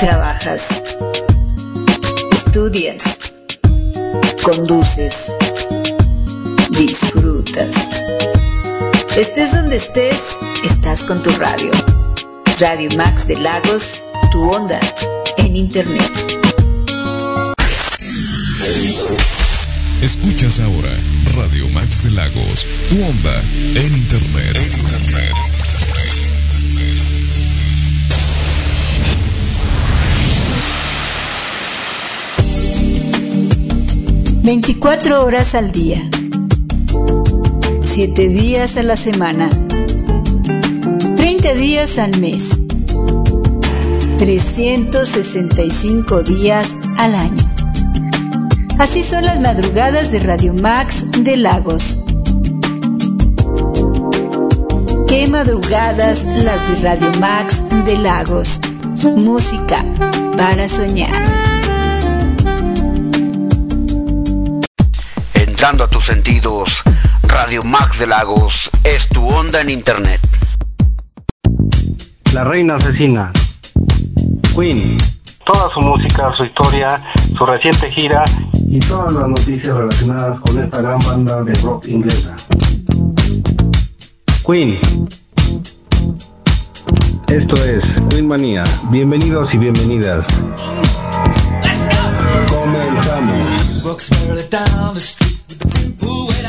trabajas, estudias, conduces, disfrutas. Estés donde estés, estás con tu radio. Radio Max de Lagos, tu onda en Internet. Escuchas ahora Radio Max de Lagos, tu onda en Internet. En Internet. 24 horas al día, 7 días a la semana, 30 días al mes, 365 días al año. Así son las madrugadas de Radio Max de Lagos. Qué madrugadas las de Radio Max de Lagos. Música para soñar. A tus sentidos. Radio Max de Lagos es tu onda en internet. La reina asesina. Queen. Toda su música, su historia, su reciente gira y todas las noticias relacionadas con esta gran banda de rock inglesa. Queen. Esto es Queen Manía. Bienvenidos y bienvenidas. Comenzamos. Who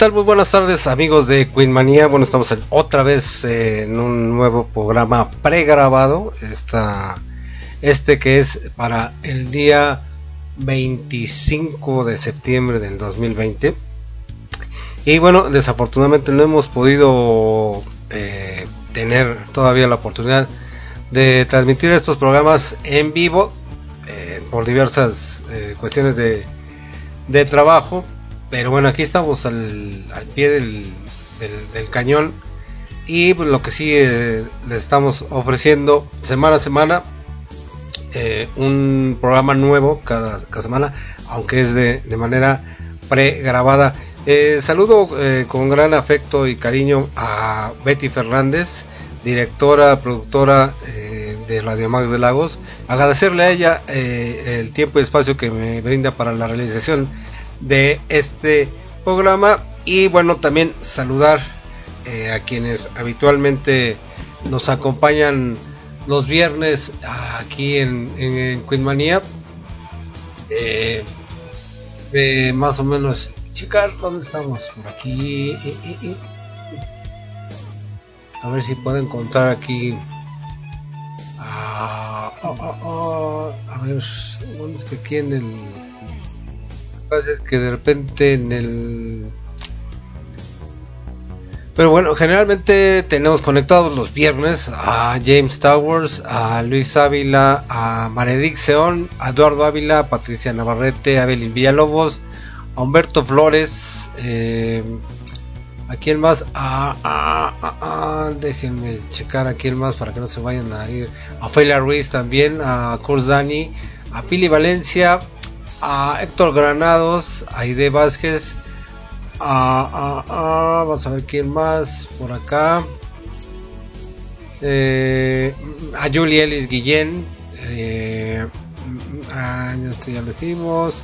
tal? Muy buenas tardes amigos de Queen Manía. Bueno, estamos otra vez eh, en un nuevo programa pregrabado. Esta, este que es para el día 25 de septiembre del 2020. Y bueno, desafortunadamente no hemos podido eh, tener todavía la oportunidad de transmitir estos programas en vivo eh, por diversas cuestiones de, de trabajo. Pero bueno, aquí estamos al, al pie del, del- cañón. Y pues, lo que sí eh, les estamos ofreciendo semana a semana eh, un programa nuevo cada, cada semana, aunque es de, de manera pregrabada. Eh, saludo eh, con gran afecto y cariño a Betty Fernández, directora, productora eh, de Radio Mag de Lagos. Agradecerle a ella el tiempo y espacio que me brinda para la realización de este programa. Y bueno, también saludar eh, a quienes habitualmente nos acompañan los viernes aquí en, en, en Queen Manía. Eh, eh, más o menos checar dónde estamos por aquí y- a ver si puedo encontrar aquí Ah, ah, ah, ah, a ver bueno, es que aquí en el es que de repente en el pero bueno, generalmente tenemos conectados los viernes a James Towers, a Luis Ávila, a Maredic Seón, a Eduardo Ávila, a Patricia Navarrete, a Evelyn Villalobos, a Humberto Flores, eh, a quién más, a, a- a- a- déjenme checar a quién más para que no se vayan a ir, a Felia Ruiz también, a Kurs Dani, a Pili Valencia, a Héctor Granados, a Aide Vázquez, a, a- a- vamos a ver quién más por acá. Eh, a Julie Ellis Guillén. Eh, a, esto ya lo dijimos.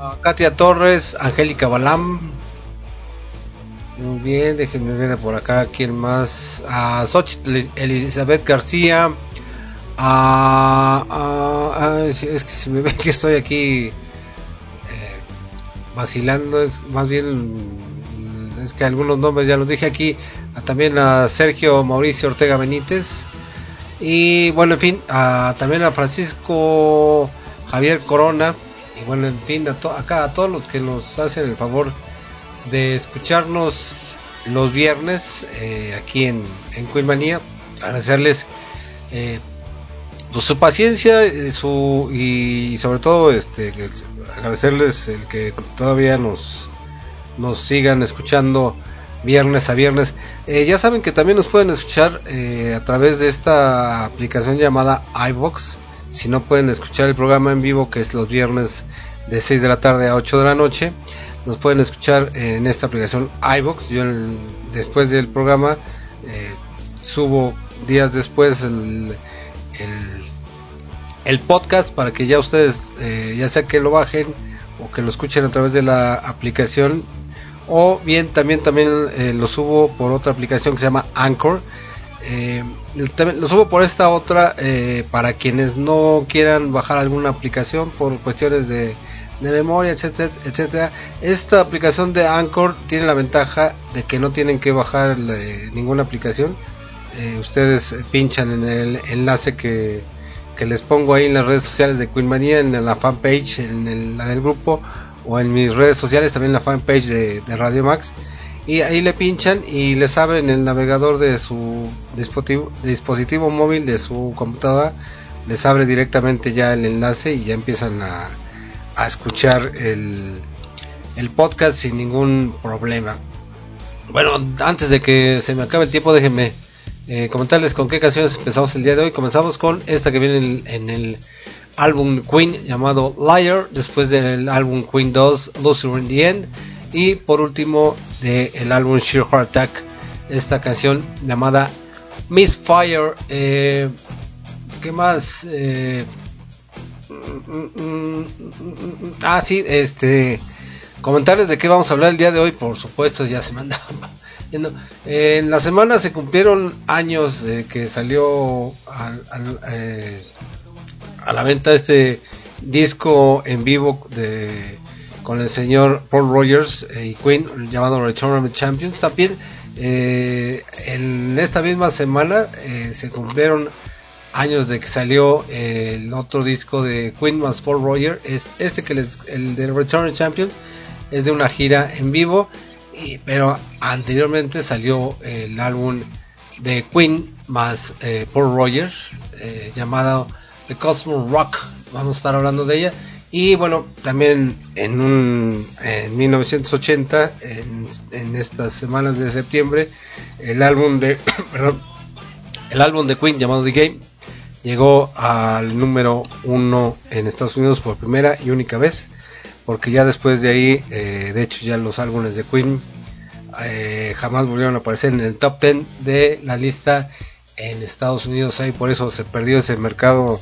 A Katia Torres, Angélica Balam. Muy bien, déjenme ver por acá quién más. A Xochitl Elizabeth García. A, a- a- es que si me ven que estoy aquí eh, vacilando es más bien mm, es que algunos nombres ya los dije aquí también a Sergio Mauricio Ortega Benítez y bueno en fin a, también a Francisco Javier Corona y bueno en fin a to- acá a todos los que nos hacen el favor de escucharnos los viernes eh, aquí en, en Queen agradecerles eh, pues, su paciencia eh, su y sobre todo este agradecerles el que todavía nos nos sigan escuchando viernes a viernes. Eh, ya saben que también nos pueden escuchar eh, a través de esta aplicación llamada iBox. Si no pueden escuchar el programa en vivo que es los viernes de 6 de la tarde a 8 de la noche nos pueden escuchar en esta aplicación iBox. Yo el- después del programa subo días después el, el, podcast para que ya ustedes eh, ya sea que lo bajen o que lo escuchen a través de la aplicación o bien también también eh, lo subo por otra aplicación que se llama Anchor. Eh, lo subo por esta otra eh, para quienes no quieran bajar alguna aplicación por cuestiones de, de memoria etcétera etcétera. Esta aplicación de Anchor tiene la ventaja de que no tienen que bajar eh, ninguna aplicación eh, ustedes pinchan en el enlace que, que les pongo ahí en las redes sociales de Queen Manía, en la fanpage, en la del grupo o en mis redes sociales, también la fanpage de, de Radio Max. Y ahí le pinchan y les abren el navegador de su dispositivo, dispositivo móvil de su computadora, les abre directamente ya el enlace y ya empiezan a, a escuchar el, el podcast sin ningún problema. Bueno, antes de que se me acabe el tiempo, déjenme eh, comentarles con qué canciones empezamos el día de hoy. Comenzamos con esta que viene en el, álbum Queen llamado Liar, después del álbum Queen 2 Loser in the End y por último del álbum Sheer Heart Attack esta canción llamada Misfire. Eh, ¿Qué más? Eh, mm, mm, mm, ah, sí, este. Comentarles de qué vamos a hablar el día de hoy, por supuesto, ya se me andaba. En la semana se cumplieron años de que salió al- eh, a la venta este disco en vivo de con el señor Paul Rogers eh, y Queen llamado Return of the Champions. También eh, en esta misma semana se cumplieron años de que salió el otro disco de Queen más Paul Rogers es este que les el de Return of the Champions es de una gira en vivo pero anteriormente salió el álbum de Queen más eh, Paul Rogers eh, llamado The Cosmos Rock. Vamos a estar hablando de ella. Y bueno también en un en 1980 en, en estas semanas de septiembre el álbum de el álbum de Queen llamado The Game llegó al número uno en Estados Unidos por primera y única vez porque ya después de ahí eh, de hecho ya los álbumes de Queen eh, jamás volvieron a aparecer en el top 10 de la lista en Estados Unidos. Ahí por eso se perdió ese mercado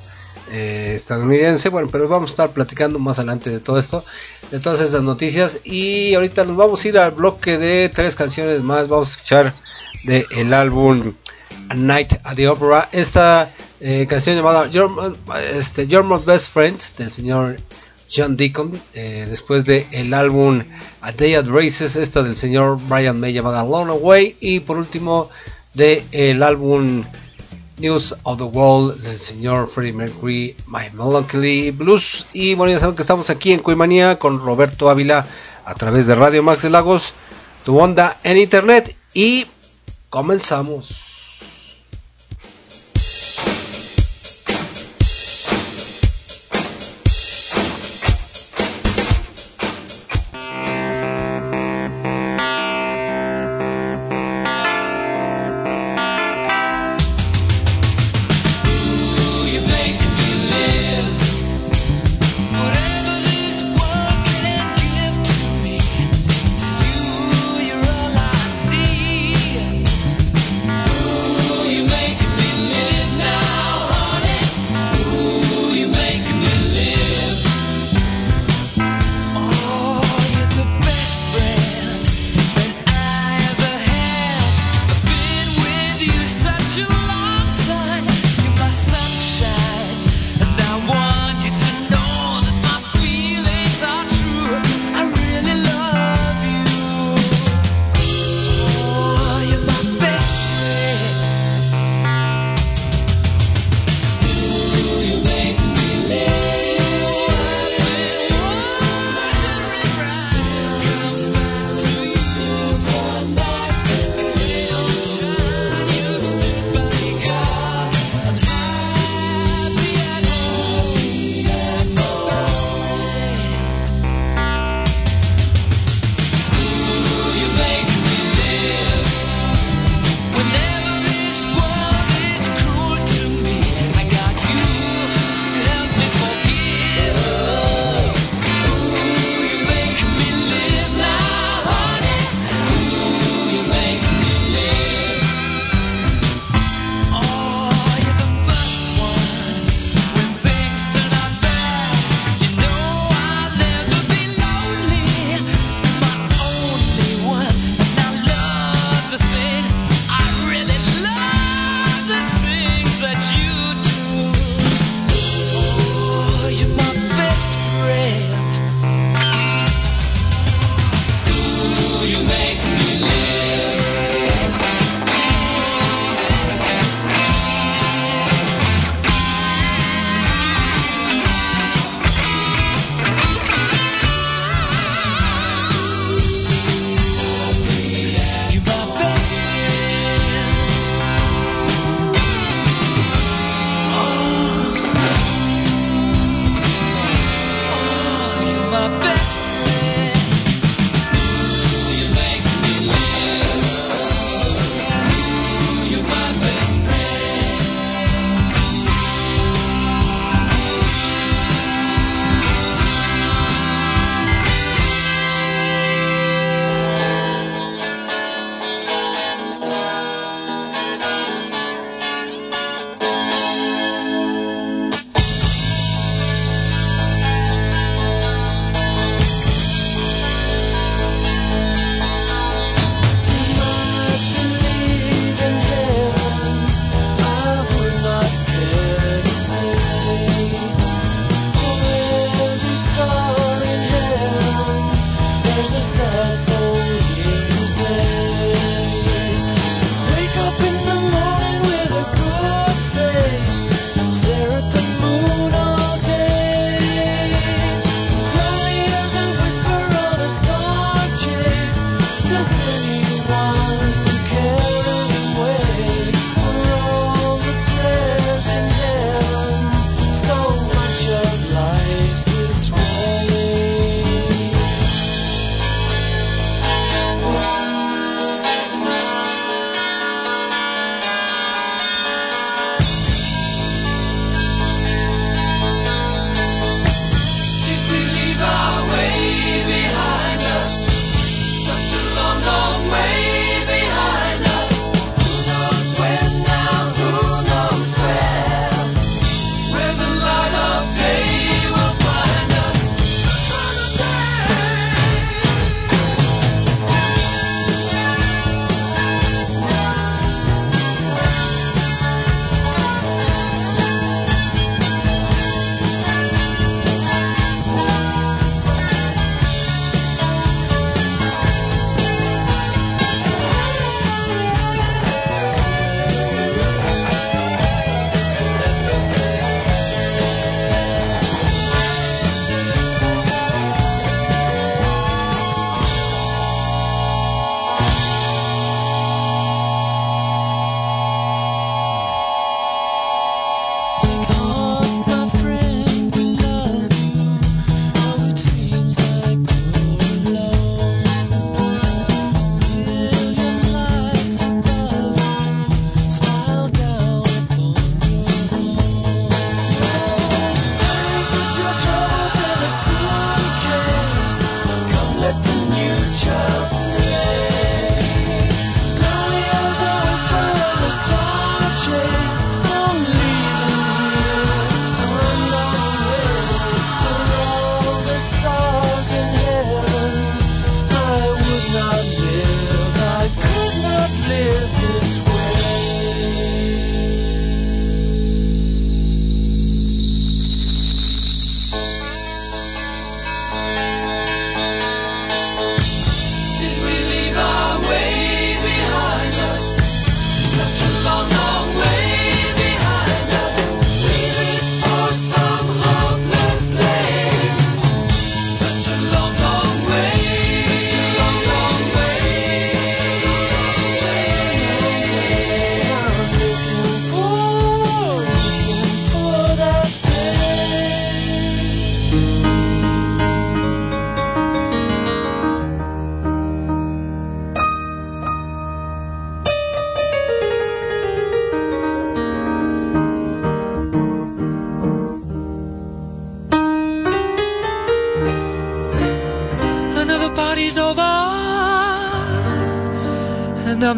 eh, estadounidense. Bueno pero vamos a estar platicando más adelante de todo esto de todas estas noticias. Y ahorita nos vamos a ir al bloque de tres canciones más. Vamos a escuchar de el álbum A Night at the Opera. Esta canción llamada Your, este, Your Most Best Friend del señor John Deacon eh, después de el álbum A Day at Races esta del señor Brian May llamada Alone Away y por último de el álbum News of the World del señor Freddie Mercury My Melancholy Blues. Y bueno ya saben que estamos aquí en Cuimanía con Roberto Ávila a través de Radio Max de Lagos tu onda en internet. Y comenzamos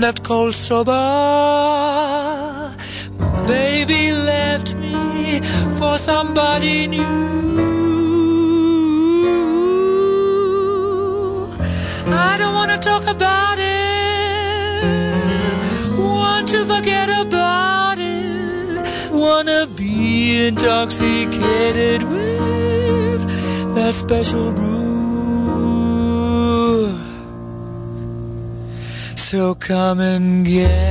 Left cold sober. Baby left me for somebody new. I don't wanna talk about it. Want to forget about it. Wanna be intoxicated with that special brew. So come and get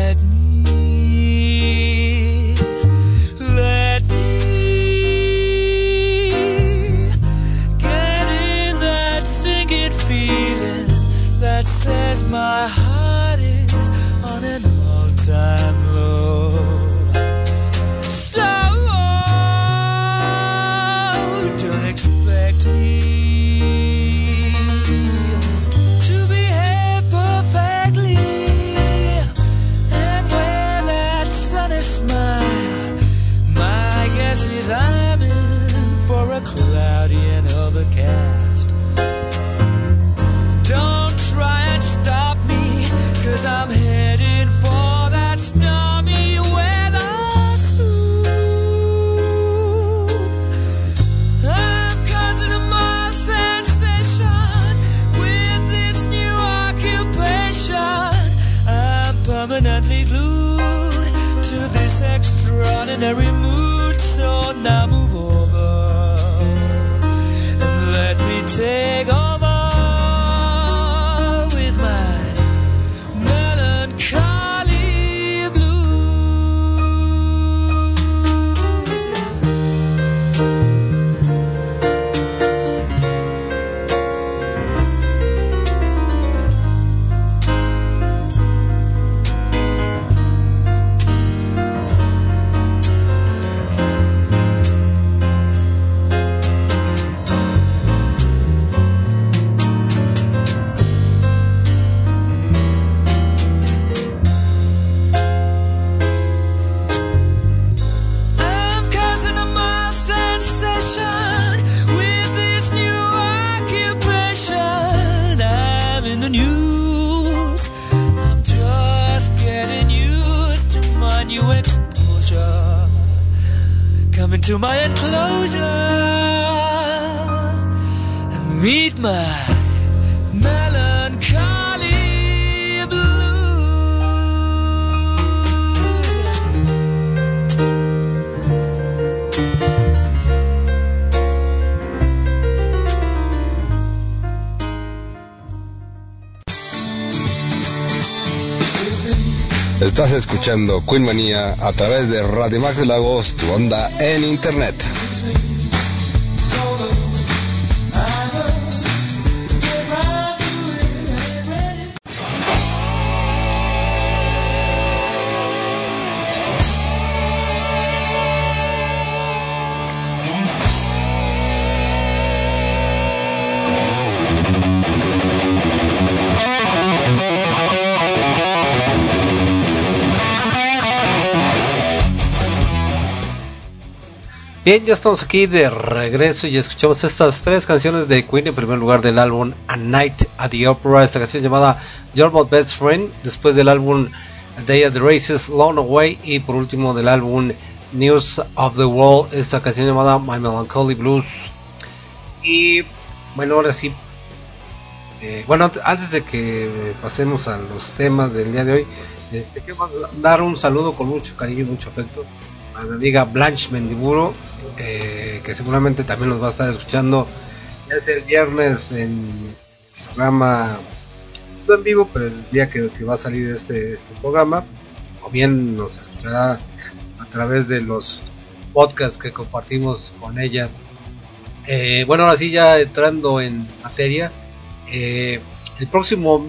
ordinary escuchando Queen Manía a través de Radio Max Lagos, tu onda en internet. Bien, ya estamos aquí de regreso y escuchamos estas tres canciones de Queen. En primer lugar del álbum A Night at the Opera, esta canción llamada Your My Best Friend, después del álbum A Day at the Races, Long Away. Y por último del álbum News of the World, esta canción llamada My Melancholy Blues. Y bueno, ahora sí, eh, bueno, ant- antes de que pasemos a los temas del día de hoy, este, quiero dar un saludo con mucho cariño y mucho afecto amiga Blanche Mendiburo, eh, que seguramente también nos va a estar escuchando ya sea el viernes en programa, no en vivo, pero el día que, que va a salir este, este programa, o bien nos escuchará a través de los podcasts que compartimos con ella. Eh, bueno, ahora sí, ya entrando en materia, eh, el próximo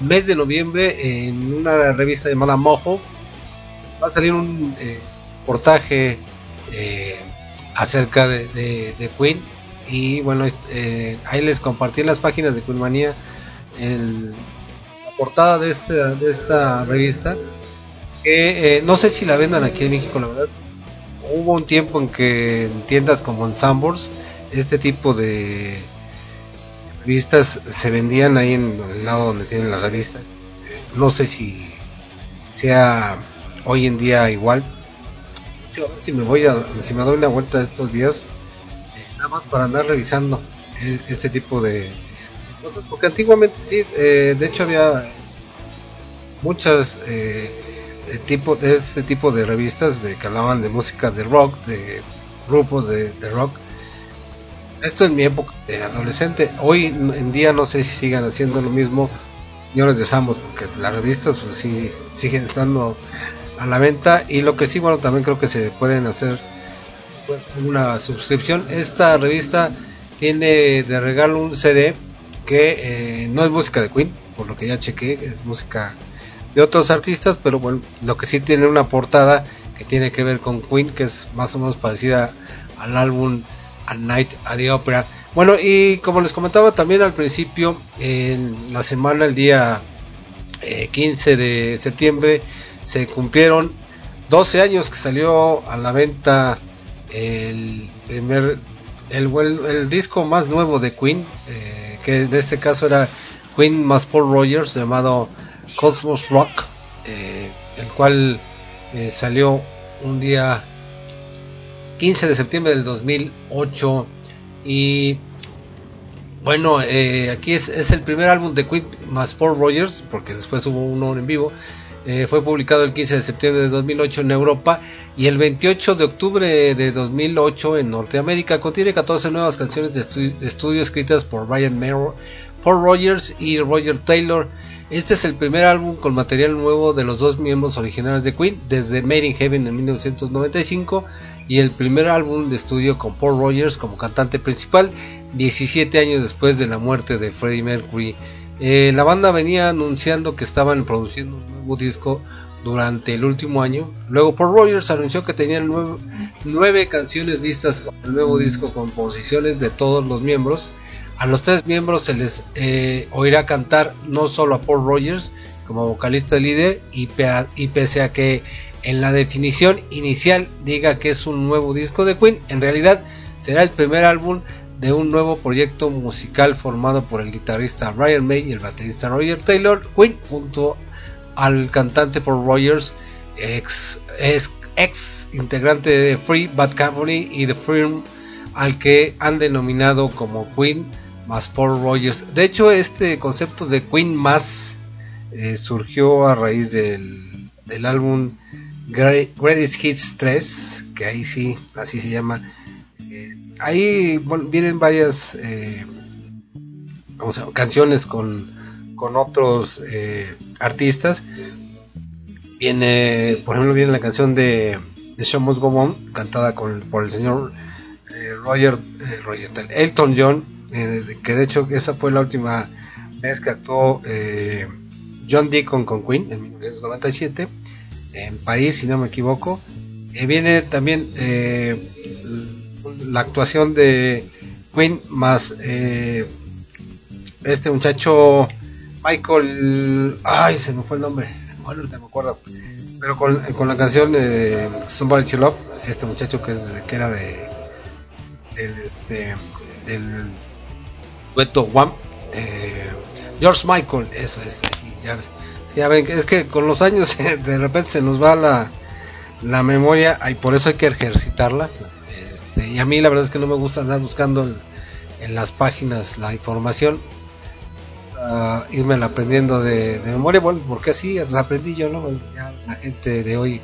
mes de noviembre en una revista llamada Mojo va a salir un eh, reportaje eh, acerca de, de- Queen y bueno eh, ahí les compartí en las páginas de Queen Manía el- la portada de esta, de esta revista que eh, no sé si la vendan aquí en México la verdad hubo un tiempo en que en tiendas como en Sambors este tipo de revistas se vendían ahí en el lado donde tienen las revistas no sé si sea hoy en día igual. A ver si me voy a, si me doy una vuelta estos días, eh, nada más para andar revisando e- este tipo de cosas, porque antiguamente sí, eh, de hecho había muchas eh, de tipo de este tipo de revistas de que hablaban de música de rock, de grupos de, de rock. Esto en mi época de adolescente. Hoy en día no sé si sigan haciendo lo mismo. Yo les deseamos porque las revistas pues sí siguen estando a la venta y lo que sí bueno también creo que se pueden hacer pues, una suscripción. Esta revista tiene de regalo un CD que eh, no es música de Queen, por lo que ya chequé, es música de otros artistas, pero bueno, lo que sí tiene una portada que tiene que ver con Queen, que es más o menos parecida al álbum A Night at the Opera. Bueno, y como les comentaba también al principio, en la semana, el día eh, 15 de septiembre, se cumplieron 12 años que salió a la venta el primer el, el- disco más nuevo de Queen, eh, que en este caso era Queen más Paul Rogers, llamado Cosmos Rock, eh, el cual eh, salió un día 15 de septiembre del 2008 y bueno, aquí es, es el primer álbum de Queen más Paul Rogers, porque después hubo uno en vivo. Eh, fue publicado el 15 de septiembre de 2008 en Europa y el 28 de octubre de 2008 en Norteamérica. Contiene 14 nuevas canciones de, estu- de estudio escritas por Brian Mero, Paul Rogers y Roger Taylor. Este es el primer álbum con material nuevo de los dos miembros originales de Queen desde Made in Heaven en 1995 y el primer álbum de estudio con Paul Rogers como cantante principal 17 años después de la muerte de Freddie Mercury. Eh, la banda venía anunciando que estaban produciendo un nuevo disco durante el último año. Luego Paul Rogers anunció que tenían nueve, canciones listas para el nuevo disco con composiciones de todos los miembros. A los tres miembros se les eh, oirá cantar no solo a Paul Rogers como vocalista líder y pese a que en la definición inicial diga que es un nuevo disco de Queen, en realidad será el primer álbum de un nuevo proyecto musical formado por el guitarrista Brian May y el baterista Roger Taylor, Queen junto al cantante Paul Rogers, ex, ex, integrante de Free Bad Company y The Firm, al que han denominado como Queen más Paul Rogers. De hecho, este concepto de Queen más eh, surgió a raíz del, del álbum Gre- Greatest Hits 3, que ahí sí, así se llama. Ahí bueno, vienen varias eh, ¿cómo se llama? canciones con, con otros eh, artistas. Viene, por ejemplo, viene la canción de, de Show Must cantada con, por el señor eh, Roger, eh, Roger Elton John, eh, que de hecho esa fue la última vez que actuó John Deacon con Queen en 1997 en París, si no me equivoco. Viene también la actuación de Queen más eh, este muchacho Michael, ay, se me fue el nombre, bueno, ahorita me acuerdo, pero con, con la canción de Somebody to Love, este muchacho que, es, que era de este, del dueto Wham, eh, George Michael, eso es, ya, ya ven, es que con los años de repente se nos va la, la memoria y por eso hay que ejercitarla. Este, y a mí la verdad es que no me gusta andar buscando en, las páginas la información, ah, irme aprendiendo de, memoria, bueno, porque así la aprendí yo, ¿no? Ya la gente de hoy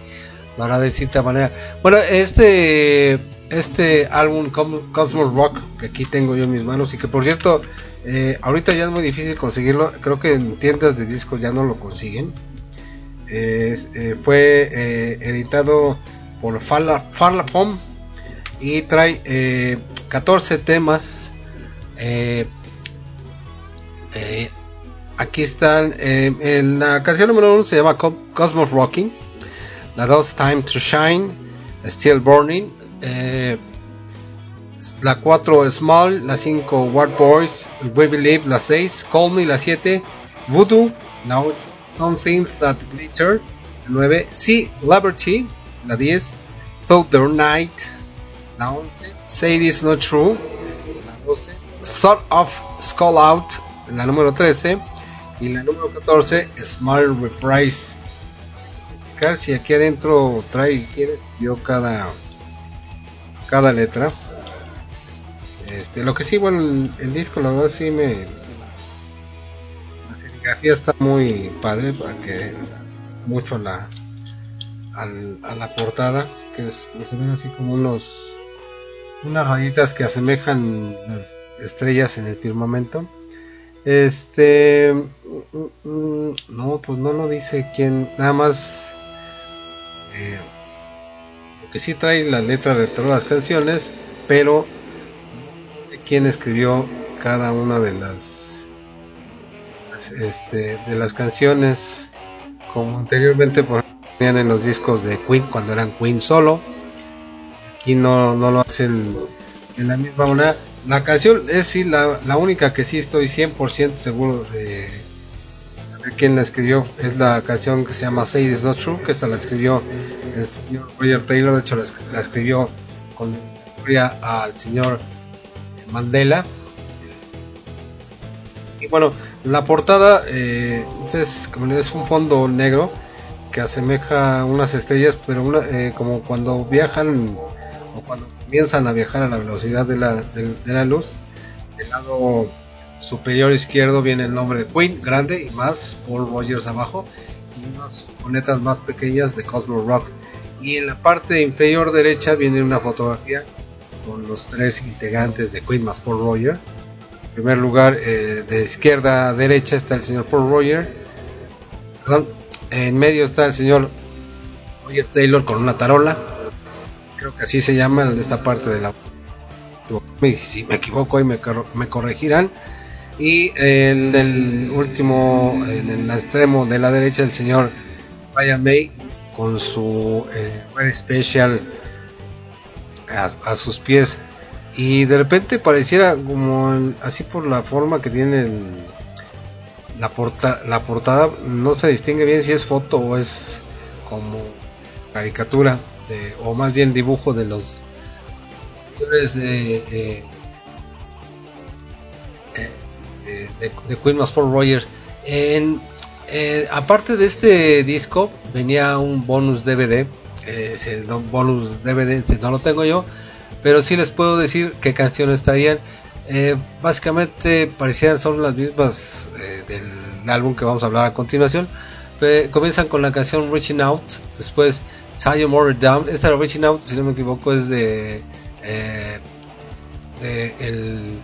lo hará de distinta manera. Bueno, este este álbum Cosmos Rock que aquí tengo yo en mis manos y que por cierto eh, ahorita ya es muy difícil conseguirlo, creo que en tiendas de discos ya no lo consiguen. Eh, fue eh, editado por Farla, Farlapom y trae eh, 14 temas. eh, eh, aquí están. eh, en la canción número 1 se llama Co- Cosmos Rocking. La 2 Time to Shine. Still Burning. eh, la 4 Small. La 5 War Boys. We Believe. La 6 Call Me. La 7 Voodoo. Now Some Things That Glitter. La 9 Sea Liberty. La 10 Thought the Night. La 11 Say It Is Not True. La 12 Sort of Skull Out. La número 13 Y la número 14, Smile Reprise. Si aquí adentro trae quién escribió cada, cada letra. Este, lo que sí, bueno, el, disco la verdad sí me... La serigrafía está muy padre, para que mucho la, al- a la portada, que es, se ven así como unos unas rayitas que asemejan las estrellas en el firmamento. Este, mm, mm, no, pues no lo dice quién, nada más. eh, que sí trae la letra de todas las canciones, pero quién escribió cada una de las, este, de las canciones, como anteriormente por en los discos de Queen cuando eran Queen solo aquí no, no lo hacen en la misma manera. La canción es sí la, la única que sí estoy 100% seguro de quién la escribió. Es la canción que se llama Say It's Not True, que esa la escribió el señor Roger Taylor. De hecho, la, es- la escribió con memoria al señor Mandela. Y bueno, la portada eh, es, es un fondo negro que asemeja unas estrellas, pero una, eh, como cuando viajan o cuando comienzan a viajar a la velocidad de la, de, la luz. Del lado superior izquierdo viene el nombre de Queen, grande, y más Paul Rogers abajo, y unas lunetas más pequeñas de Cosmo Rock. Y en la parte inferior derecha viene una fotografía con los tres integrantes de Queen más Paul Roger. En primer lugar, eh, de izquierda a derecha está el señor Paul Roger. En medio está el señor Roger Taylor con una tarola. Creo que así se llama esta parte de la. Y si me equivoco, ahí me, me corregirán. Y en el último, en el extremo de la derecha, el señor Brian May con su eh, Special a, sus pies. Y de repente pareciera como así por la forma que tiene la, porta, la portada, no se distingue bien si es foto o es como caricatura, o más bien dibujo de los de, eh, eh, de, Queen más Paul Rogers. Eh, aparte de este disco, venía un bonus DVD. eh, ese no- bonus DVD no lo tengo yo, pero sí les puedo decir qué canciones traían. Eh, básicamente parecían son las mismas eh, del álbum que vamos a hablar a continuación. Comienzan con la canción Reaching Out, después Your Mother Down. Esta de Reaching Out, si no me equivoco, es de, eh, el,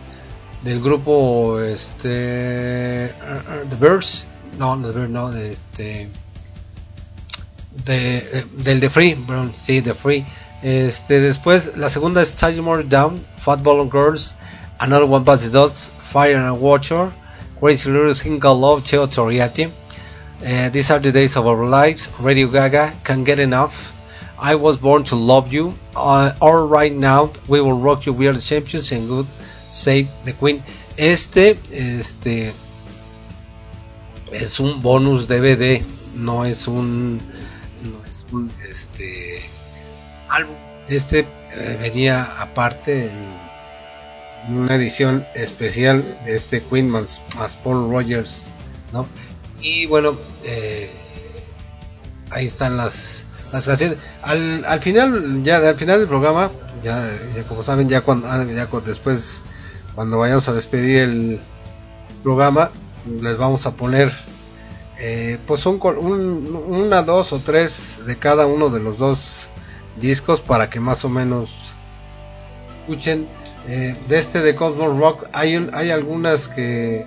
del grupo este uh, uh, The Birds. No, The Birds, no, de este de, eh, del The Free, perdón, sí, The Free. Este, después la segunda es Your Mother Down, Fat Ball Girls, Another One Bites the Dust, Fire and Water, Crazy Little Called Love, Teo Toriati. Uh, these are the days of our lives. Radio Gaga, Can't Get Enough. I was born to love you. Uh, all right now, we will rock you. We are the champions and good. Save the Queen. Este, este, es un bonus DVD. No es un, no es un, este, álbum. Este eh, venía aparte en, una edición especial de este Queen más Paul Rogers, ¿no? Y bueno, eh, ahí están las, las canciones. Al, al final, ya al final del programa, ya, como saben, ya cuando, ah, ya después, cuando vayamos a despedir el programa, les vamos a poner, eh, pues un, un- una, dos o tres de cada uno de los dos discos para que más o menos escuchen. Eh, de este de Cosmos Rock hay, hay algunas que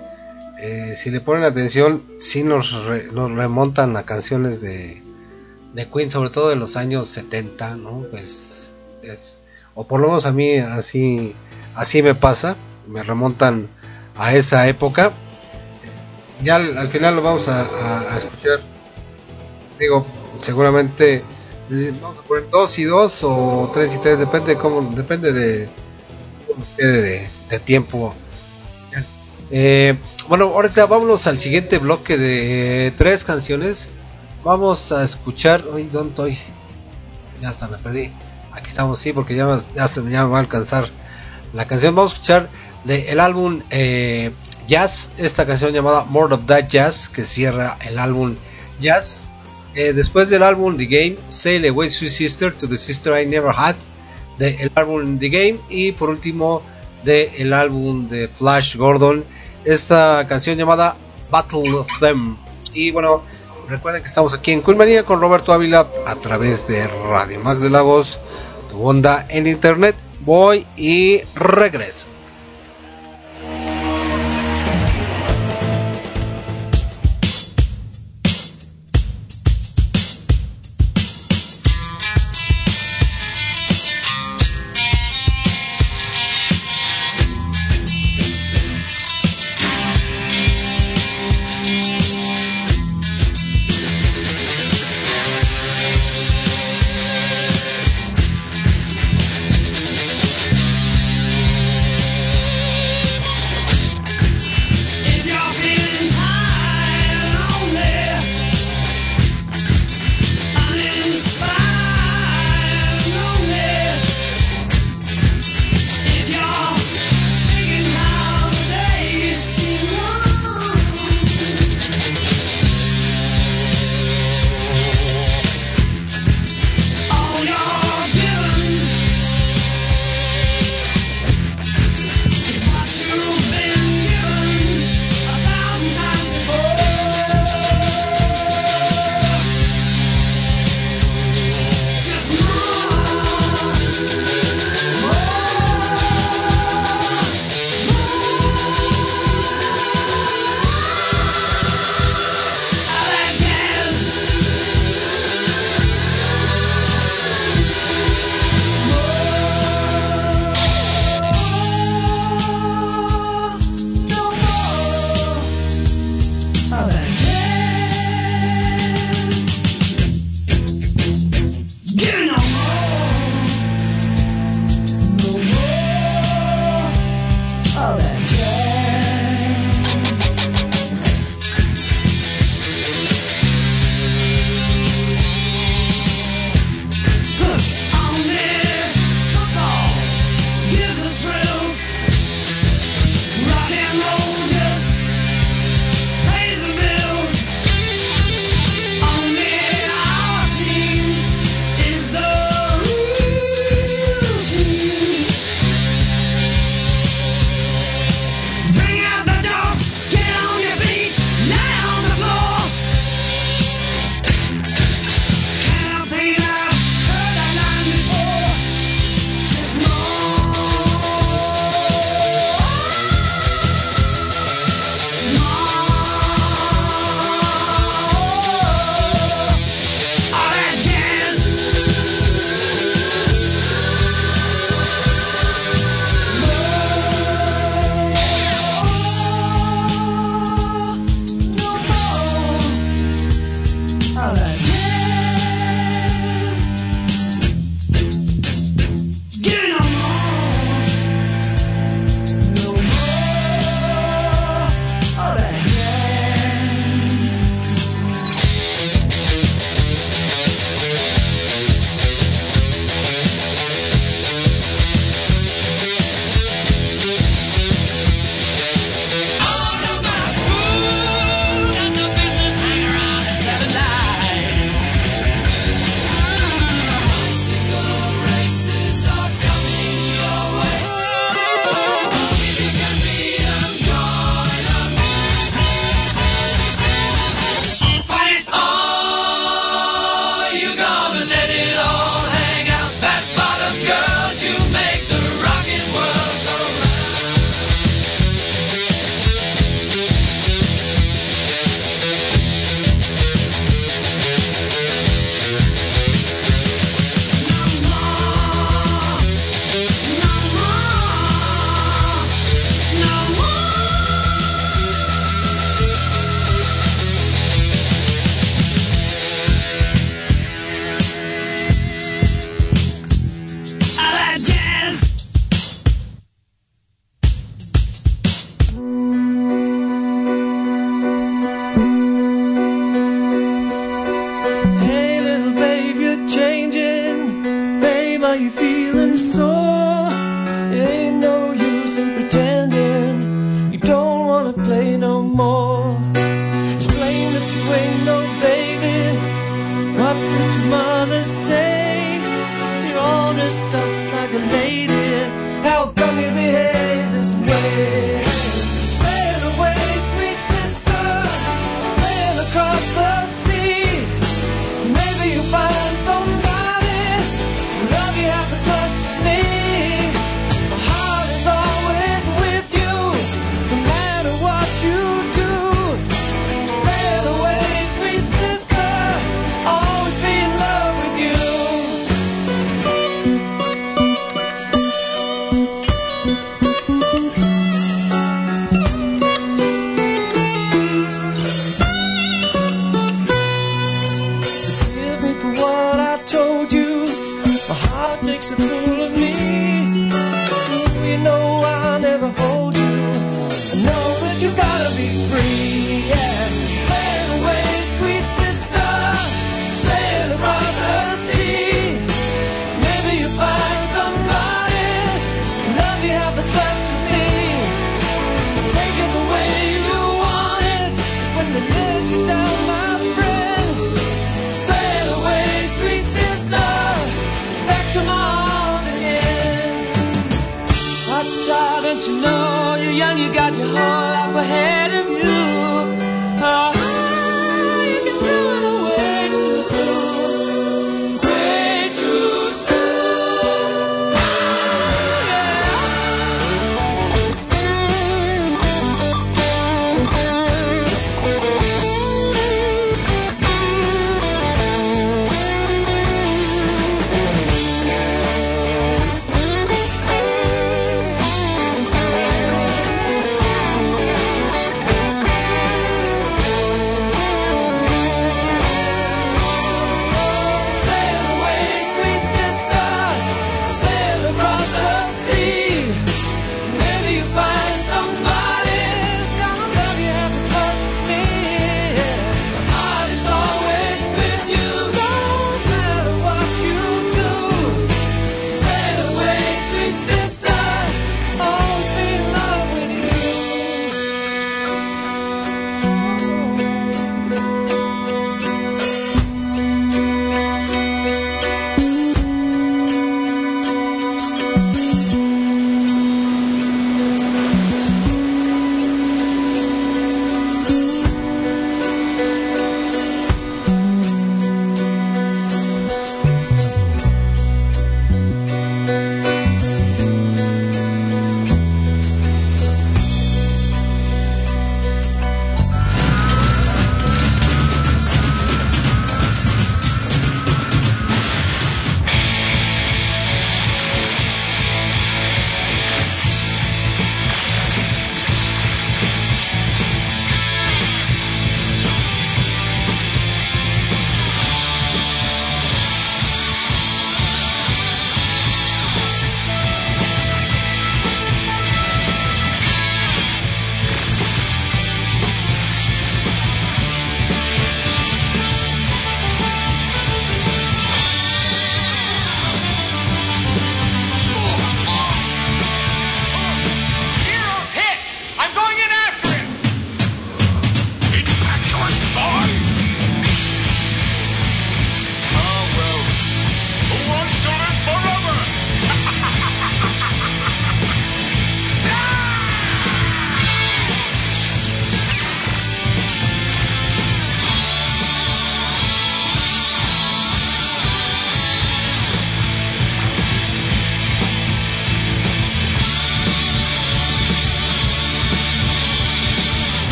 eh, si le ponen atención sí nos, re- nos remontan a canciones de, de Queen, sobre todo de los años 70, ¿no? Pues es, o por lo menos a mí así, así me pasa, me remontan a esa época. Ya al, al final lo vamos a, escuchar. Digo, seguramente eh, vamos a poner dos y dos o tres y tres, depende cómo, depende de cómo quede de, de tiempo. Eh, bueno, ahorita vámonos al siguiente bloque de tres canciones. Vamos a escuchar. Hoy, ¿dónde estoy? Ya está, me perdí. Aquí estamos, sí, porque ya, se, me va a alcanzar la canción. Vamos a escuchar del de álbum eh, Jazz, esta canción llamada More of That Jazz, que cierra el álbum Jazz. Eh, después del álbum The Game, Sail Away Sweet Sister to the Sister I Never Had, del de álbum The Game. Y por último, del de álbum de Flash Gordon esta canción llamada Battle Them. Y bueno, recuerden que estamos aquí en Culmería con Roberto Ávila a través de Radio Max de Lagos, tu onda en internet. Voy y regreso.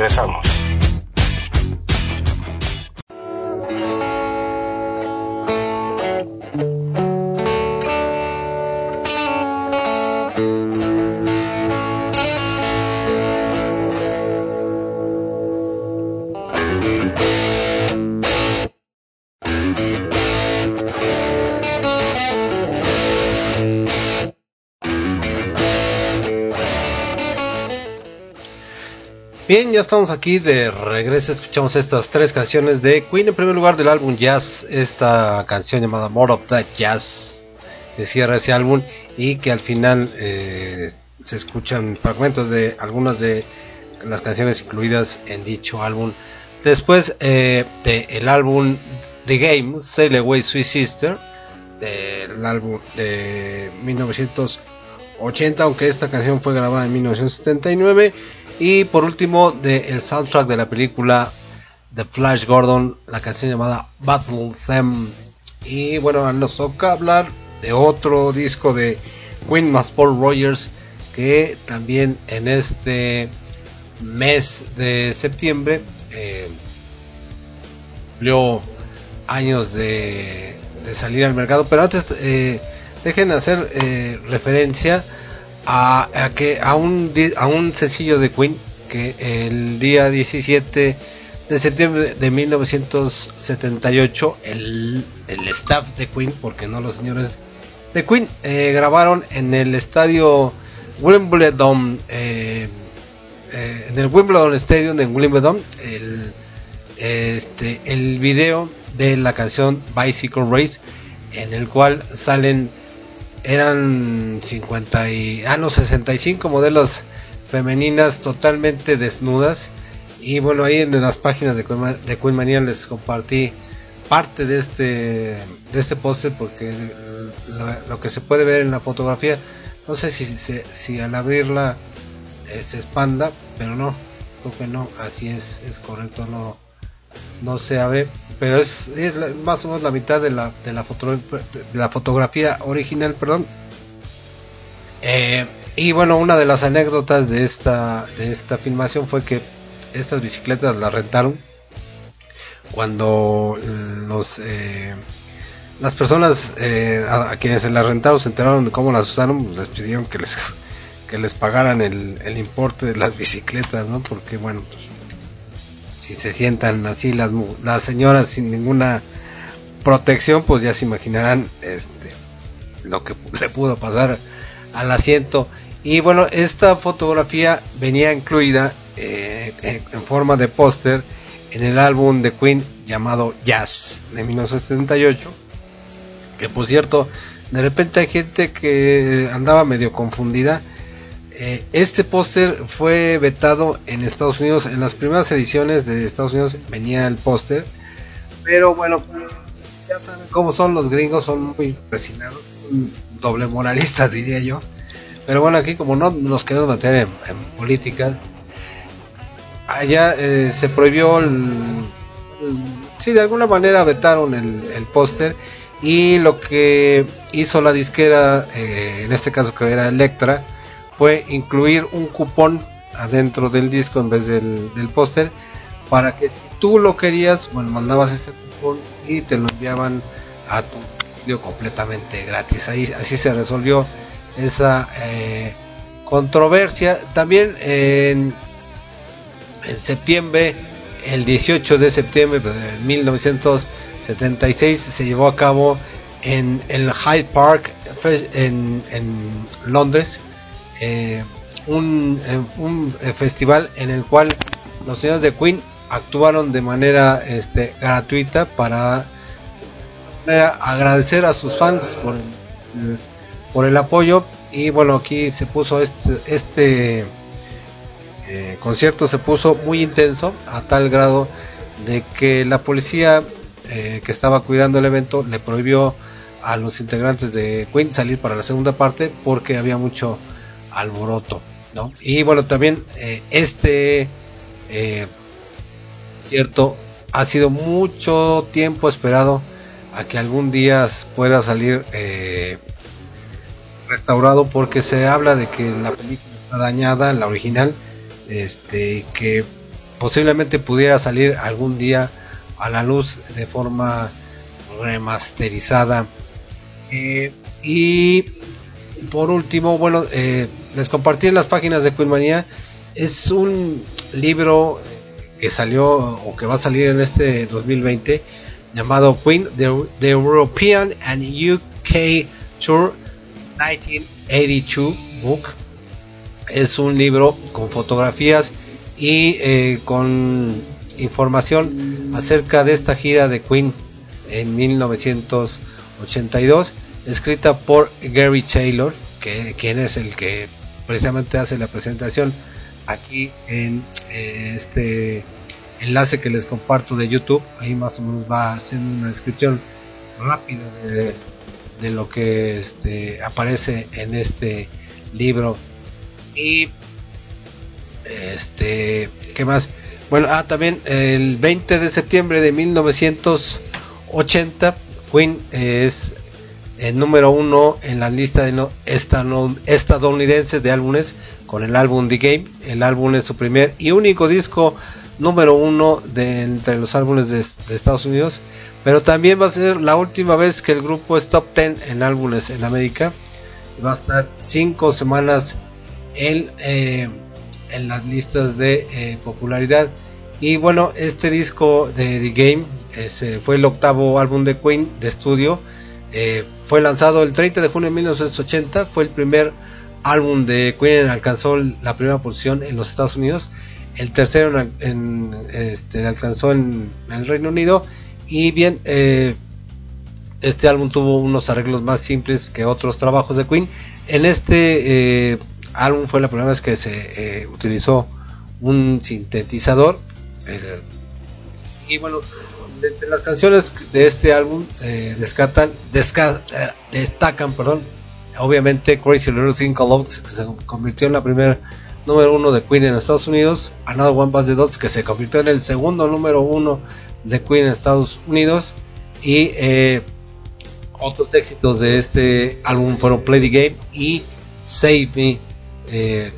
Regresamos. Ya estamos aquí de regreso. Escuchamos estas tres canciones de Queen. En primer lugar, del álbum Jazz, esta canción llamada More of That Jazz, que cierra ese álbum y que al final eh, se escuchan fragmentos de algunas de las canciones incluidas en dicho álbum. Después eh, del álbum The Game, Sail Away Sweet Sister, del álbum de 1980, aunque esta canción fue grabada en 1979. Y por último, del soundtrack de la película The Flash Gordon, la canción llamada Battle Them. Y bueno, nos toca hablar de otro disco de Queen más Paul Rogers, que también en este mes de septiembre eh, cumplió años de, de salir al mercado. Pero antes, eh, dejen hacer eh, referencia a, a que a un, a un sencillo de Queen que el día 17 de septiembre de 1978 el, el staff de Queen, porque no los señores de Queen, eh, grabaron en el estadio Wimbledon, eh, eh, en el Wimbledon Stadium de Wimbledon, el, este, el video de la canción Bicycle Race, en el cual salen eran 50 y ah no 65 modelos femeninas totalmente desnudas. Y bueno ahí en las páginas de Queen, de Queen Manía les compartí parte de este de este póster porque lo, lo que se puede ver en la fotografía no sé si si, si al abrirla eh, se expanda pero no creo que no así es es correcto no no se abre pero es, más o menos la mitad de la de la, foto- de la fotografía original perdón. Eh, y bueno una de las anécdotas de esta de esta filmación fue que estas bicicletas las rentaron cuando eh, los eh, las personas eh, a, a quienes se las rentaron se enteraron de cómo las usaron pues, les pidieron que les que les pagaran el, el importe de las bicicletas no porque bueno pues, si se sientan así las las señoras sin ninguna protección pues ya se imaginarán este lo que le pudo pasar al asiento. Y bueno esta fotografía venía incluida eh, en forma de póster en el álbum de Queen llamado Jazz de 1978 que por cierto de repente hay gente que andaba medio confundida eh, este póster fue vetado en Estados Unidos. En las primeras ediciones de Estados Unidos venía el póster. Pero bueno, ya saben cómo son los gringos, son muy resinados, doble moralistas diría yo. Pero bueno, aquí como no nos queremos meter en, política, allá eh, se prohibió el, el- sí, de alguna manera vetaron el, el póster y lo que hizo la disquera, eh, en este caso que era Electra, fue incluir un cupón adentro del disco en vez del, del póster para que si tú lo querías, bueno, mandabas ese cupón y te lo enviaban a tu estudio completamente gratis. Ahí así se resolvió esa eh, controversia. También en, en septiembre, el 18 de septiembre de 1976 se llevó a cabo en el Hyde Park en, en Londres eh, un, eh, eh, festival en el cual los señores de Queen actuaron de manera este, gratuita para, agradecer a sus fans por el, por el apoyo. Y bueno aquí se puso este, este concierto se puso muy intenso a tal grado de que la policía que estaba cuidando el evento le prohibió a los integrantes de Queen salir para la segunda parte porque había mucho alboroto ¿no? y bueno también eh, este eh, cierto ha sido mucho tiempo esperado a que algún día pueda salir eh, restaurado porque se habla de que la película está dañada, la original, este, que posiblemente pudiera salir algún día a la luz de forma remasterizada. Y por último, bueno, eh, les compartí en las páginas de Queenmania. Es un libro que salió o que va a salir en este 2020 llamado Queen, the, the European and UK Tour 1982 Book. Es un libro con fotografías y eh, con información acerca de esta gira de Queen en 1982, escrita por Gary Taylor, que quien es el que precisamente hace la presentación aquí en eh, este enlace que les comparto de YouTube. Ahí más o menos va haciendo una descripción rápida de, lo que este, aparece en este libro. Y este, ¿qué más? Bueno, ah, también el 20 de septiembre de 1980, Queen es el número uno en la lista de no, estadounidense de álbumes con el álbum The Game. El álbum es su primer y único disco número uno de entre los álbumes de, Estados Unidos. Pero también va a ser la última vez que el grupo es top 10 en álbumes en América. Va a estar cinco semanas en, eh, en las listas de eh, popularidad. Y bueno, este disco de The Game ese fue el octavo álbum de Queen de estudio. Eh, fue lanzado el 30 de junio de 1980. Fue el primer álbum de Queen alcanzó la primera posición en los Estados Unidos. El tercero en, este, alcanzó en, el Reino Unido. Y bien, eh, este álbum tuvo unos arreglos más simples que otros trabajos de Queen. En este eh, álbum fue la primera vez que se utilizó un sintetizador. y bueno, de, entre las canciones de este álbum eh, descatan, desca- eh, destacan, perdón, obviamente Crazy Little Thing que se convirtió en la primera número uno de Queen en Estados Unidos, Another One Bites the Dust, que se convirtió en el segundo número uno de Queen en Estados Unidos, y eh, otros éxitos de este álbum fueron Play the Game y Save Me. eh,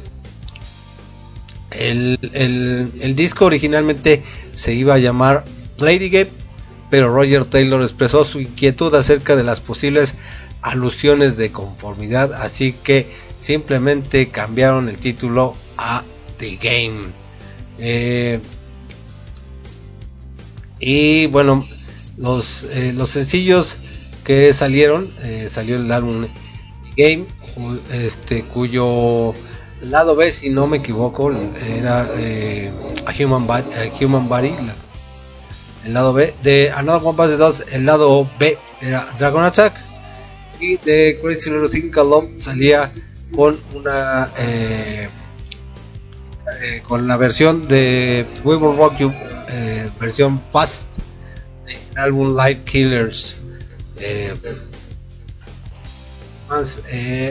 el, el- el disco originalmente se iba a llamar Play the Game, pero Roger Taylor expresó su inquietud acerca de las posibles alusiones de conformidad, así que simplemente cambiaron el título a The Game. Eh, y bueno, los, eh, los sencillos que salieron, eh, salió el álbum Game, este, cuyo lado B, si no me equivoco, era Human, Body, a Human Body, la- el lado B, de Another One the Dust, el lado B era Dragon Attack, y de Crazy Little Thing Love salía con una eh, eh, con la versión de We Will Rock You eh, versión fast del álbum Live Killers. Más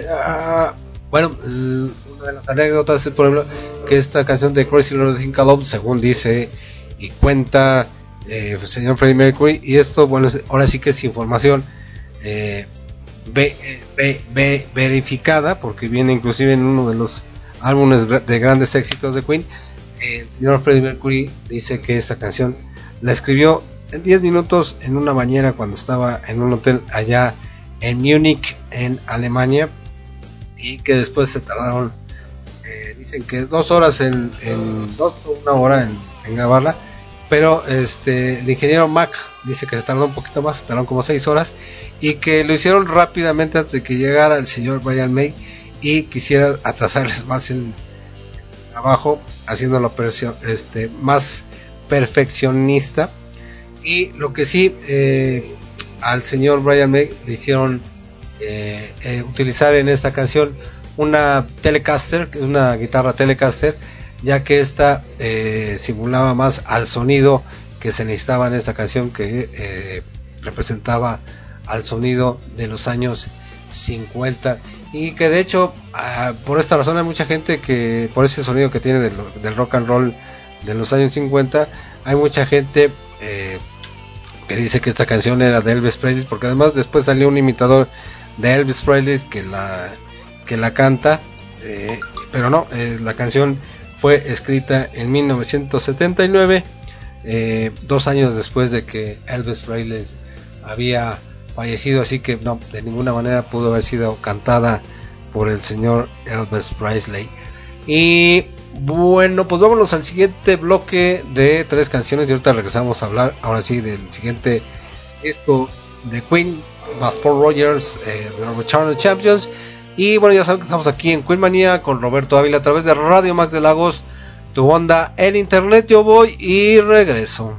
ah, bueno l- una de las anécdotas es por ejemplo que esta canción de Crazy Little Thing Love según dice y cuenta eh, señor Freddie Mercury y esto bueno ahora sí que es información eh, ve- ve- ve- verificada porque viene inclusive en uno de los álbumes de grandes éxitos de Queen el señor Freddie Mercury dice que esta canción la escribió en 10 minutos en una bañera cuando estaba en un hotel allá en Múnich en Alemania y que después se tardaron eh, dicen que dos horas en, en dos una hora en, en grabarla pero este el ingeniero Mac dice que se tardó un poquito más se tardaron como seis horas y que lo hicieron rápidamente antes de que llegara el señor Brian May y quisiera atrasarles más el trabajo haciéndolo este, más perfeccionista. Y lo que sí eh, al señor Brian May le hicieron eh, eh, utilizar en esta canción una Telecaster, que es una guitarra Telecaster, ya que esta eh, simulaba más al sonido que se necesitaba en esta canción que eh, representaba al sonido de los años 50 y que de hecho ah, por esta razón hay mucha gente que por ese sonido que tiene del, rock and roll de los años 50 hay mucha gente eh, que dice que esta canción era de Elvis Presley porque además después salió un imitador de Elvis Presley que la que la canta, eh, pero no, la canción fue escrita en 1979, eh, dos años después de que Elvis Presley había fallecido, así que no, de ninguna manera pudo haber sido cantada por el señor Elvis Presley. Y bueno, pues vámonos al siguiente bloque de tres canciones y ahorita regresamos a hablar ahora sí del siguiente disco de Queen, más Paul Rogers, eh, Return of Champions. Y bueno, ya saben que estamos aquí en Queen Manía con Roberto Ávila a través de Radio Max de Lagos, tu onda en internet. Yo voy y regreso.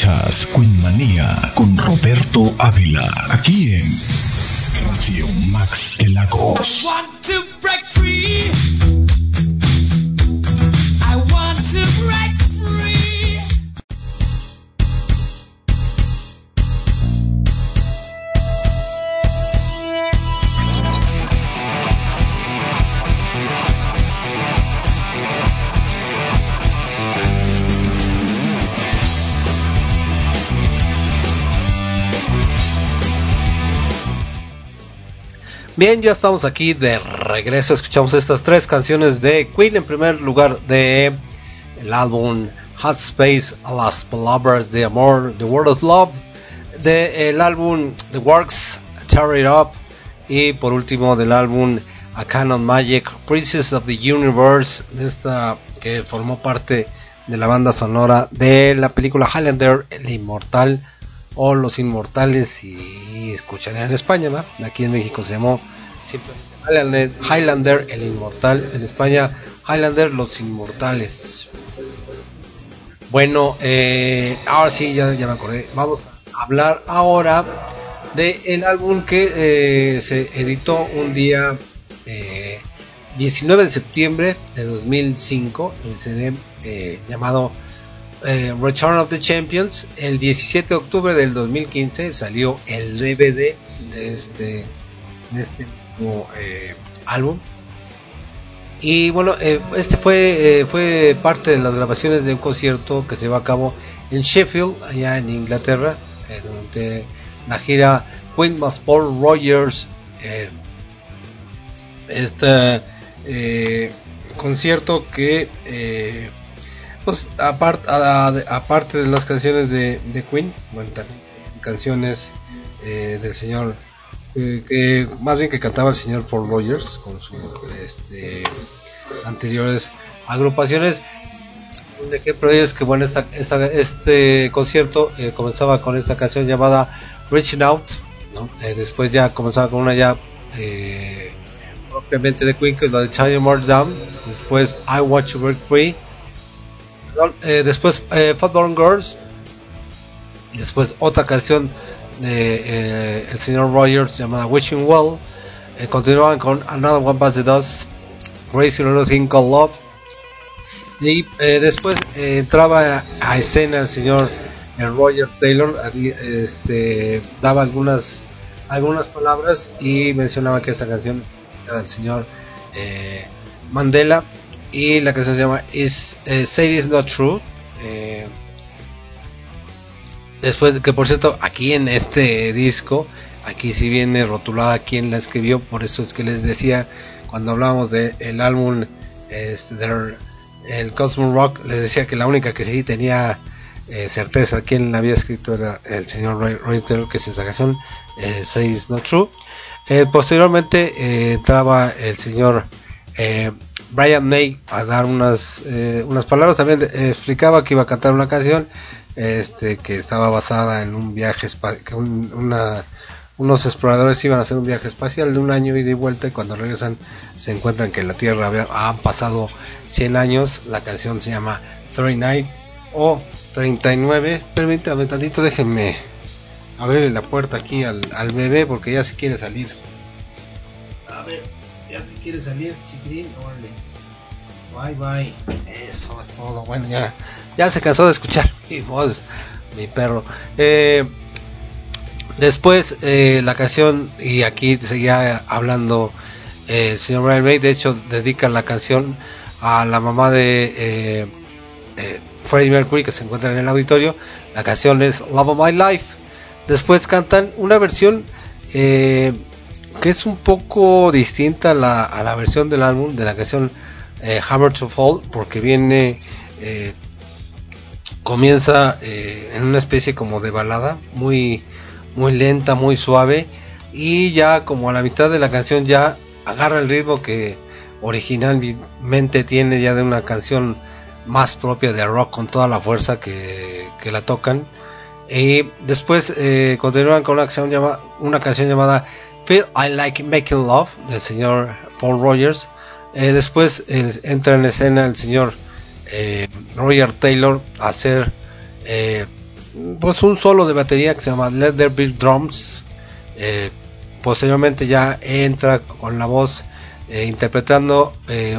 Escuchas Queen Manía con Roberto Ávila, aquí en Radio Max de Lagos. Bien, ya estamos aquí de regreso. Escuchamos estas tres canciones de Queen. En primer lugar, de el álbum Hot Space, Las Palabras de Amor, The World of Love. De el álbum The Works, Tear It Up. Y por último, del álbum A Canon Magic, Princess of the Universe. De esta que formó parte de la banda sonora de la película Highlander, El Inmortal o Los Inmortales y escucharían en España, ¿va? aquí en México se llamó simplemente Highlander, el Inmortal, en España Highlander, Los Inmortales. Bueno, eh, ahora sí, ya, ya me acordé, vamos a hablar ahora de el álbum que eh, se editó un día eh, 19 de septiembre de 2005, el CD eh, llamado eh, Return of the Champions. El 17 de octubre del 2015 salió el DVD de este, de este eh, álbum. Y bueno, eh, este fue, fue parte de las grabaciones de un concierto que se llevó a cabo en Sheffield, allá en Inglaterra, durante la gira Queen más Paul Rogers. este concierto que pues aparte de las canciones de, de Queen bueno también canciones eh, del señor eh, más bien que cantaba el señor Paul Rogers con sus este, anteriores agrupaciones. Un ejemplo de ello es que bueno esta, esta- este concierto eh, comenzaba con esta canción llamada Reaching Out. Eh, después ya comenzaba con una ya propiamente de Queen que es la de More Down. Después I Want to Break Free eh, después eh, Girls después otra canción de eh, el señor Rogers llamada Wishing Well eh, continuaban con Another One Bites the Dust Crazy Little Thing Called Love. Y después entraba a, escena el señor Roger Taylor este, daba algunas algunas palabras y mencionaba que esa canción era del señor Mandela y la canción se llama Is, eh, Say It's Not True eh, después que por cierto aquí en este disco aquí sí viene rotulada quién la escribió por eso es que les decía cuando hablábamos del el álbum este, el Cosmo Rock les decía que la única que sí tenía eh, certeza quién la había escrito era el señor Roy, Taylor que es esa canción eh, Say It's Not True. Eh, posteriormente entraba el señor Brian May a dar unas eh, unas palabras también explicaba que iba a cantar una canción este que estaba basada en un viaje que un- una unos exploradores iban a hacer un viaje espacial de un año y vuelta y cuando regresan se encuentran que en la Tierra había, han pasado 100 años. La canción se llama 39 o 39. Permítame tantito, déjenme abrirle la puerta aquí al, al bebé porque ya se quiere salir. A ver, quiere salir, chiquitín. Órale. Bye bye. Eso es todo. Bueno, ya, ya se cansó de escuchar mi voz, mi perro. Eh, después eh, la canción, y aquí seguía hablando eh, el señor Brian May de hecho dedica la canción a la mamá de eh, Freddie Mercury que se encuentra en el auditorio la canción es Love of My Life después cantan una versión que es un poco distinta a la, versión del álbum de la canción eh, Hammer to Fall porque viene eh, comienza eh, en una especie como de balada muy muy lenta muy suave y ya como a la mitad de la canción ya agarra el ritmo que originalmente tiene ya de una canción más propia de rock con toda la fuerza que, que la tocan. Y después eh, continúan con una canción, llama, una canción llamada Feel I Like Making Love del señor Paul Rogers. Eh, después entra en escena el señor eh, Roger Taylor a hacer eh, pues un solo de batería que se llama Let There Be Drums. Posteriormente ya entra con la voz interpretando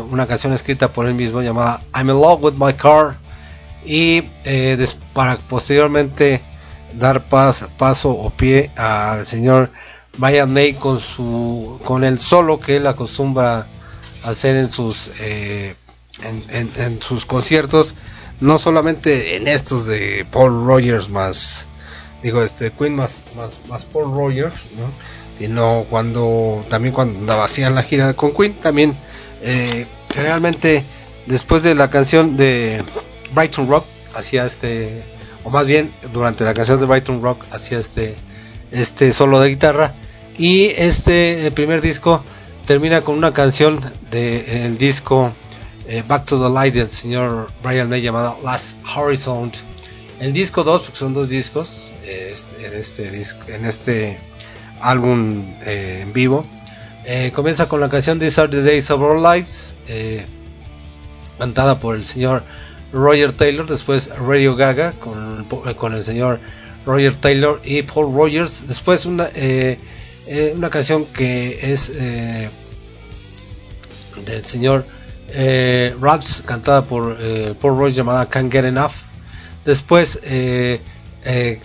una canción escrita por él mismo llamada I'm in love with my car. Y para posteriormente dar pas- paso o pie al señor Brian May con su con el solo que él acostumbra hacer en sus eh, en, en- en sus conciertos no solamente en estos de Paul Rogers más digo este Queen más más, más Paul Rogers ¿no? sino cuando también cuando hacían la gira con Queen también eh, generalmente después de la canción de Brighton Rock hacía este o más bien durante la canción de Brighton Rock hacía este este solo de guitarra. Y este primer disco termina con una canción del disco eh, Back to the Light del señor Brian May llamada Last Horizon. El disco 2 porque son dos discos eh, este- en este en este álbum eh, en vivo. Eh, comienza con la canción These Are the Days of Our Lives eh, cantada por el señor Roger Taylor después Radio Gaga con, con el señor Roger Taylor y Paul Rogers. Después una eh, eh, una canción que es eh, del señor eh, Raps cantada por Paul Rogers llamada Can't Get Enough. Después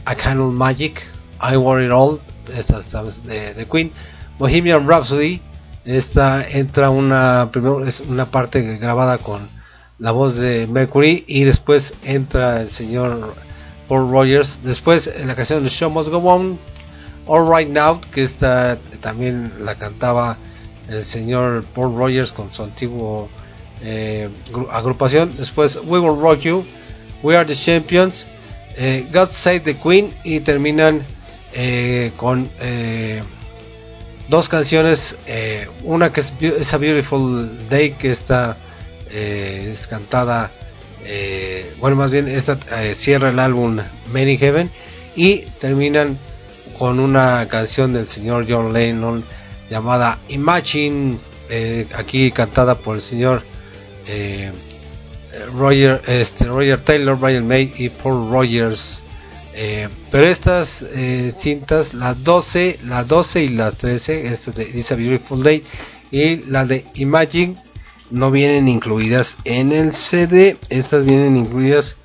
A Candle Magic I Want It All esta, esta de, de Queen. Bohemian Rhapsody esta entra una primero es una parte grabada con la voz de Mercury y después entra el señor Paul Rogers. Después la canción The Show Must Go On All Right Now que esta también la cantaba el señor Paul Rogers con su antiguo eh, gru- agrupación. Después We Will Rock You We Are the Champions eh, God Save the Queen y terminan eh, con dos canciones una que es, es A Beautiful Day que está es cantada eh, bueno más bien esta eh, cierra el álbum in Heaven y terminan con una canción del señor John Lennon llamada Imagine eh, aquí cantada por el señor Roger, este, Roger Taylor, Brian May y Paul Rogers. Pero estas cintas, las 12, las 12 y las 13, esta de It's a Beautiful Day y la de Imagine no vienen incluidas en el CD, estas vienen incluidas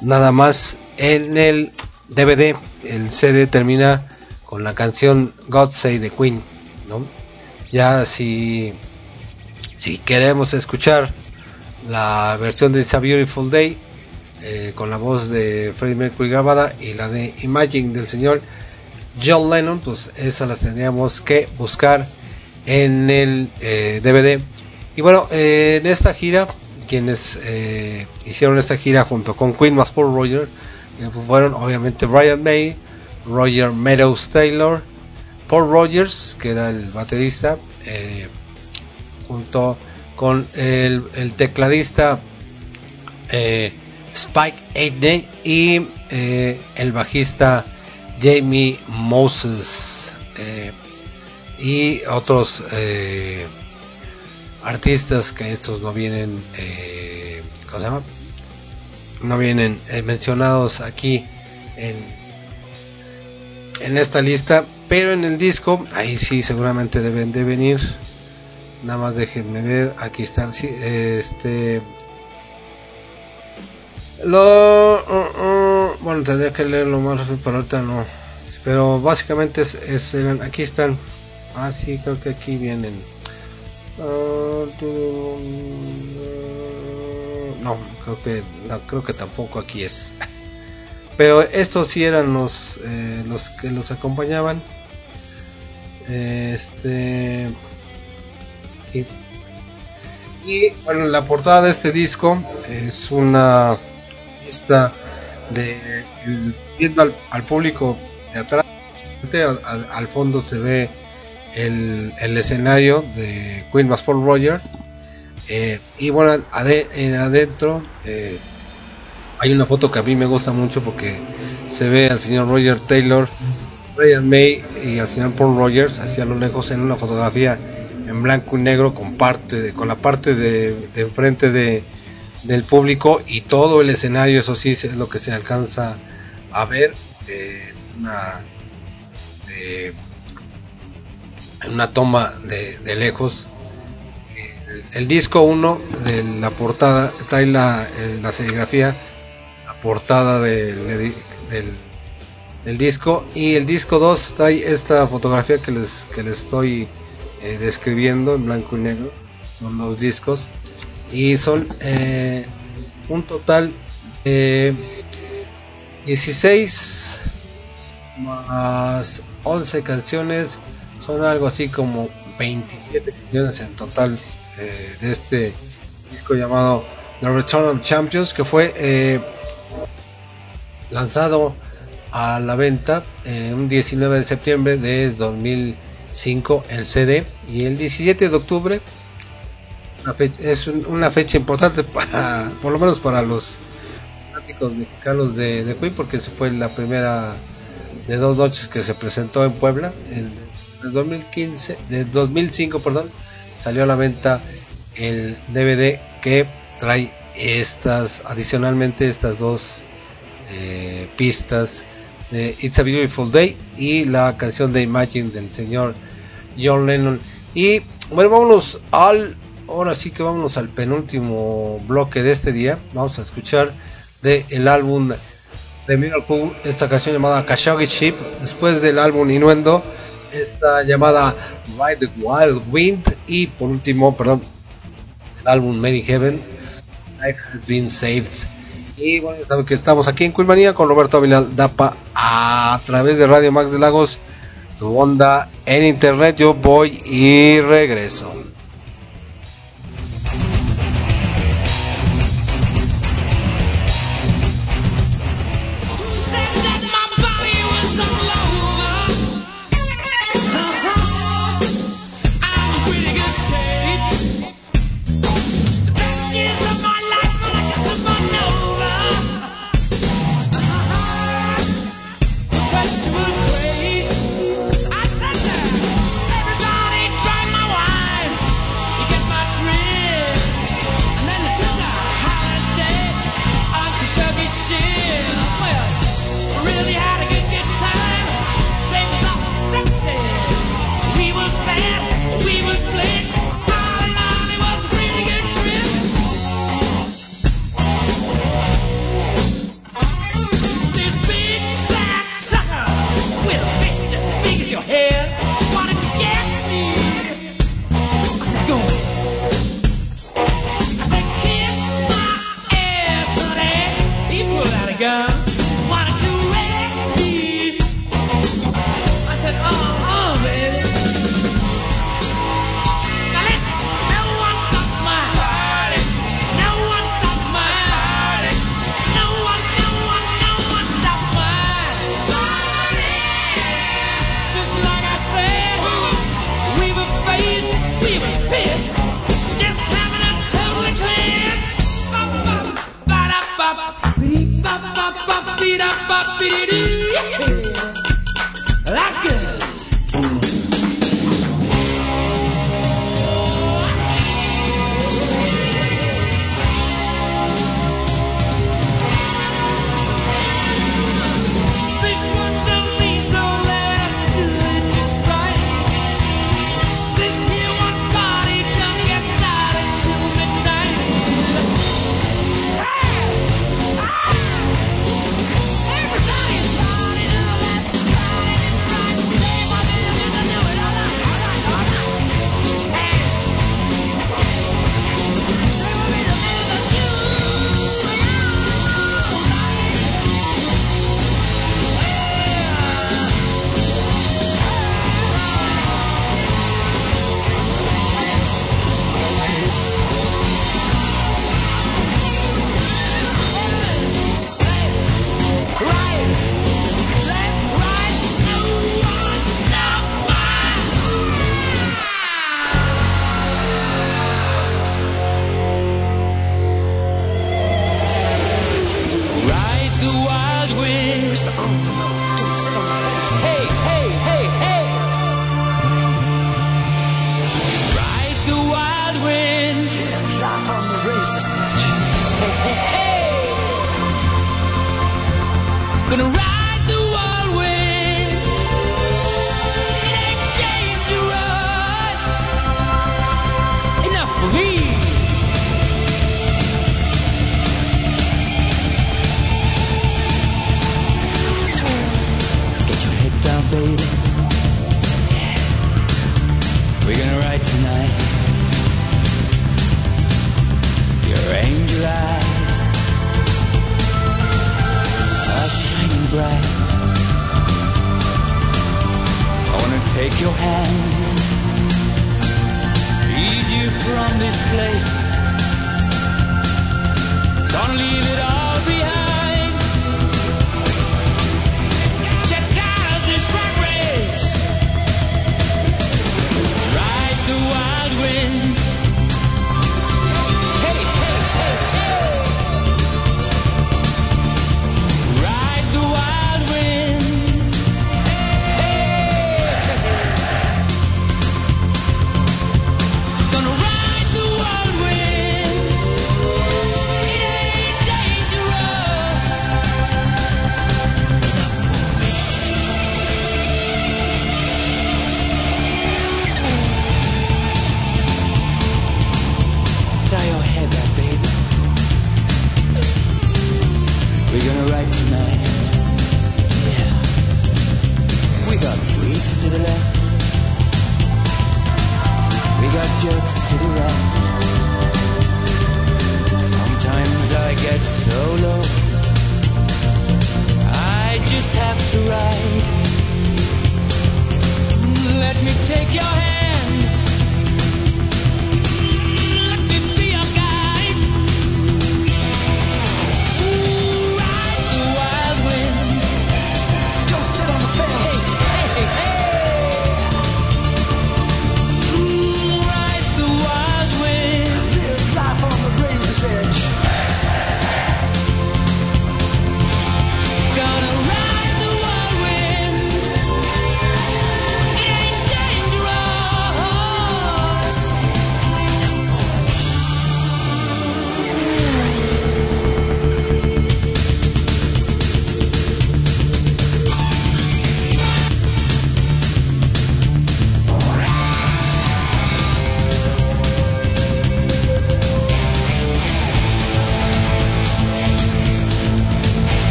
nada más en el DVD. El CD termina con la canción God Save the Queen, ¿no? Ya si si queremos escuchar la versión de It's a Beautiful Day eh, con la voz de Freddie Mercury grabada y la de Imagine del señor John Lennon, pues esas las tendríamos que buscar en el eh, DVD. Y bueno, eh, en esta gira, quienes eh, hicieron esta gira junto con Queen más Paul Roger, eh, fueron obviamente Brian May, Roger Meadows Taylor, Paul Rogers, que era el baterista, junto con el, tecladista Spike Aitken y el bajista Jamie Moses y otros artistas que estos no vienen eh, ¿cómo se llama? no vienen eh, mencionados aquí en en esta lista pero en el disco ahí sí seguramente deben de venir. Nada más déjenme ver aquí están sí, este lo uh, uh, bueno tendría que leerlo más rápido pero ahorita no. Pero básicamente es, es- aquí están. Ah sí creo que aquí vienen no, creo que no, creo que tampoco aquí es. Pero estos sí eran los eh, los que los acompañaban. Este y, y, bueno, la portada de este disco es una esta de viendo al, público de atrás al fondo se ve el, escenario de Queen más Paul Roger eh, y bueno ade- en adentro eh, hay una foto que a mí me gusta mucho porque se ve al señor Roger Taylor Brian May y al señor Paul Rogers hacia lo lejos en una fotografía en blanco y negro con parte de, con la parte de, enfrente de, del público y todo el escenario eso sí es lo que se alcanza a ver eh, una una toma de, de lejos. El, disco 1 de la portada trae la, eh, la serigrafía la portada de- de- del, del disco. Y el disco 2 trae esta fotografía que les, que les estoy eh, describiendo en blanco y negro. Son dos discos. Y son eh, un total de 16 más 11 canciones son algo así como 27 canciones en total eh, de este disco llamado The Return of Champions que fue eh, lanzado a la venta eh, un 19 de septiembre de 2005 el CD y el 17 de octubre es un- una fecha importante para por lo menos para los fanáticos mexicanos de, de porque se fue la primera de dos noches que se presentó en Puebla en el 2015 de 2005 perdón salió a la venta el DVD que trae estas adicionalmente estas dos eh, pistas de It's a Beautiful Day y la canción de Imagine del señor John Lennon. Y bueno vámonos al ahora sí que vámonos al penúltimo bloque de este día. Vamos a escuchar de el álbum de Miracle esta canción llamada Khashoggi Ship después del álbum Innuendo esta llamada Ride the Wild Wind y por último perdón el álbum in Heaven Life Has Been Saved. Y bueno ya saben que estamos aquí en Quilmanía con Roberto Ávila Dapa a través de Radio Max de Lagos tu onda en internet. Yo voy y regreso Hey, hey, hey, hey. Ride the wild wind. Life on the razor's edge. Hey, hey, hey. Gonna ride take your hand, lead you from this place. Gonna leave it all behind. Check out this rat race. Ride the wild wind. To the left. We got jerks to the right. Sometimes I get so low. I just have to ride. Let me take your hand.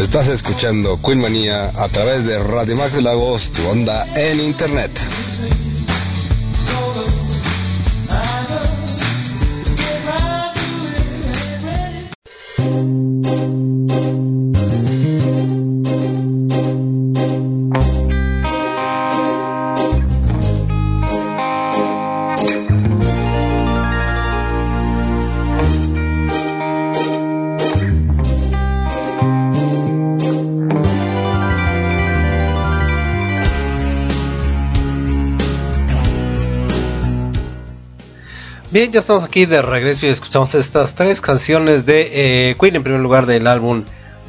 Estás escuchando Queen Manía a través de Radio Max de Lagos, tu onda en internet. Ya estamos aquí de regreso y escuchamos estas tres canciones de eh, Queen. En primer lugar, del álbum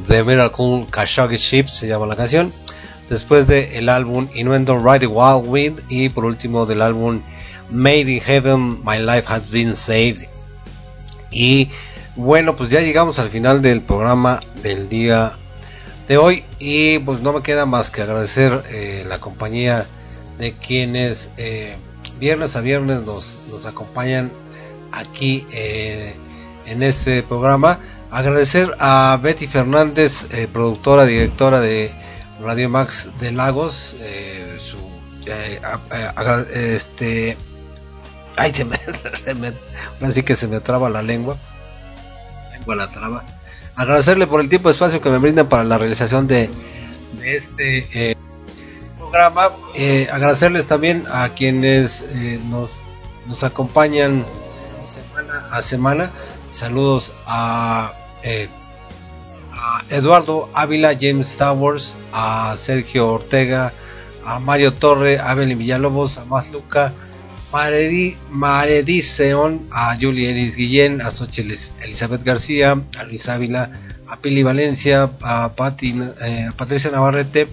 The Miracle Khashoggi Ship, se llama la canción. Después del álbum Innuendo Ride the Wild Wind. Y por último, del álbum Made in Heaven, My Life Has Been Saved. Y bueno, pues ya llegamos al final del programa del día de hoy. Y pues no me queda más que agradecer eh, la compañía de quienes eh, viernes a viernes nos, nos acompañan aquí eh, en este programa. Agradecer a Betty Fernández, eh, productora, directora de Radio Max de Lagos, eh, su, eh, a- agra- este, ay, se me, que se me traba la lengua, lengua la traba. Agradecerle por el tiempo y espacio que me brindan para la realización de, este eh, programa. Eh, agradecerles también a quienes eh, nos, nos acompañan a semana. Saludos a, eh, Eduardo Ávila, James Towers, a Sergio Ortega, a Mario Torre, a Evelyn Villalobos, a Más Luca, Maredi, Maredi Seón, a Julie Elis Guillén, a Xochitl Elizabeth García, a Luis Ávila, a Pili Valencia, a, Pati, eh, Patricia Navarrete,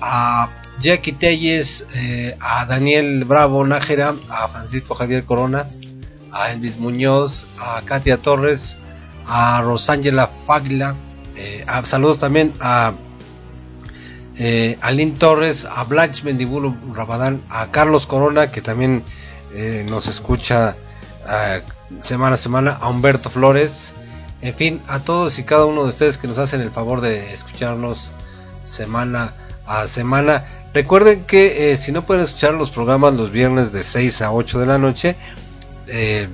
a Jackie Telles, eh, a Daniel Bravo Nájera, a Francisco Javier Corona, a Elvis Muñoz, a Katia Torres, a Rosángela Fagla, eh, saludos también a eh, a Lynn Torres, a Blanche Mendibulo Rabadán, a Carlos Corona, que también eh, nos escucha semana a semana, a Humberto Flores, en fin, a todos y cada uno de ustedes que nos hacen el favor de escucharnos semana a semana. Recuerden que si no pueden escuchar los programas los viernes de 6 a 8 de la noche, eh,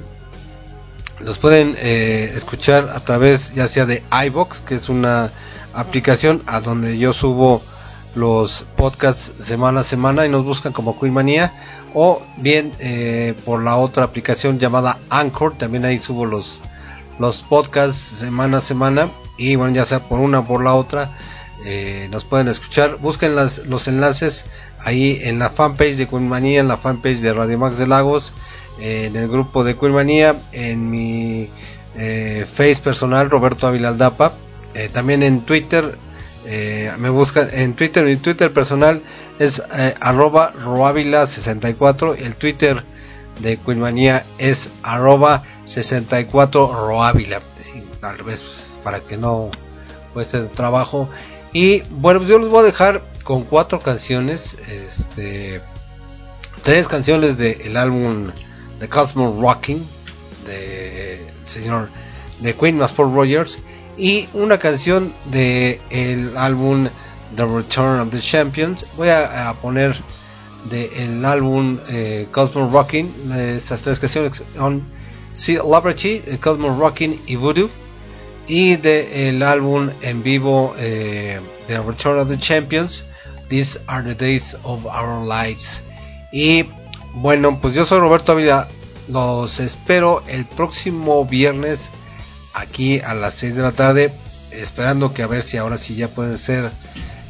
los pueden eh, escuchar a través ya sea de iBox, que es una aplicación a donde yo subo los podcasts semana a semana y nos buscan como Queen Manía o bien eh, por la otra aplicación llamada Anchor, también ahí subo los los podcasts semana a semana y bueno ya sea por una o por la otra eh, nos pueden escuchar. Busquen las, los enlaces ahí en la fanpage de Queen Manía en la fanpage de Radio Max de Lagos en el grupo de Queen Manía en mi eh, face personal Roberto Ávila Aldapa. Eh, también en Twitter eh, me buscan en Twitter mi Twitter personal es eh, arroba roavila64 el Twitter de Queenmanía es arroba 64 roávila Sí, tal vez pues, para que no cueste trabajo. Y bueno pues yo los voy a dejar con cuatro canciones este tres canciones del álbum The Cosmo Rocking de señor de Queen más Paul Rogers y una canción de el álbum The Return of the Champions. Voy a, poner del álbum eh, Cosmo Rocking estas tres canciones son Celebrity, eh, Cosmo Rocking y Voodoo y del álbum en vivo eh, The Return of the Champions These are the days of our lives. Y bueno pues yo soy Roberto Ávila. Los espero el próximo viernes aquí a las 6 de la tarde esperando que a ver si ahora sí ya pueden ser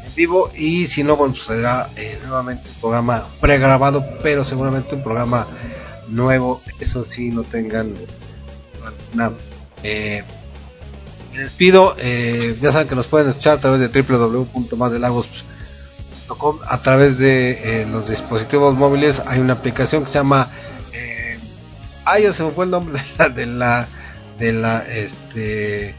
en vivo. Y si no bueno pues será eh, nuevamente un programa pregrabado pero seguramente un programa nuevo. Eso sí no tengan alguna eh, me despido. Eh, ya saben que nos pueden escuchar a través de www.masdelagos.com a través de eh, los dispositivos móviles hay una aplicación que se llama eh, ah ya se me fue el nombre de la, de la de la este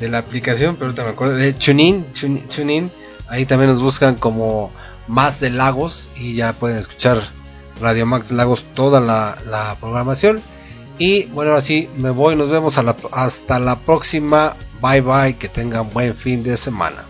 de la aplicación pero ahorita me acuerdo de TuneIn Tune- TuneIn ahí también nos buscan como más de Lagos y ya pueden escuchar Radio Max Lagos toda la, la programación. Y bueno así me voy nos vemos a la- hasta la próxima. Bye bye que tengan buen fin de semana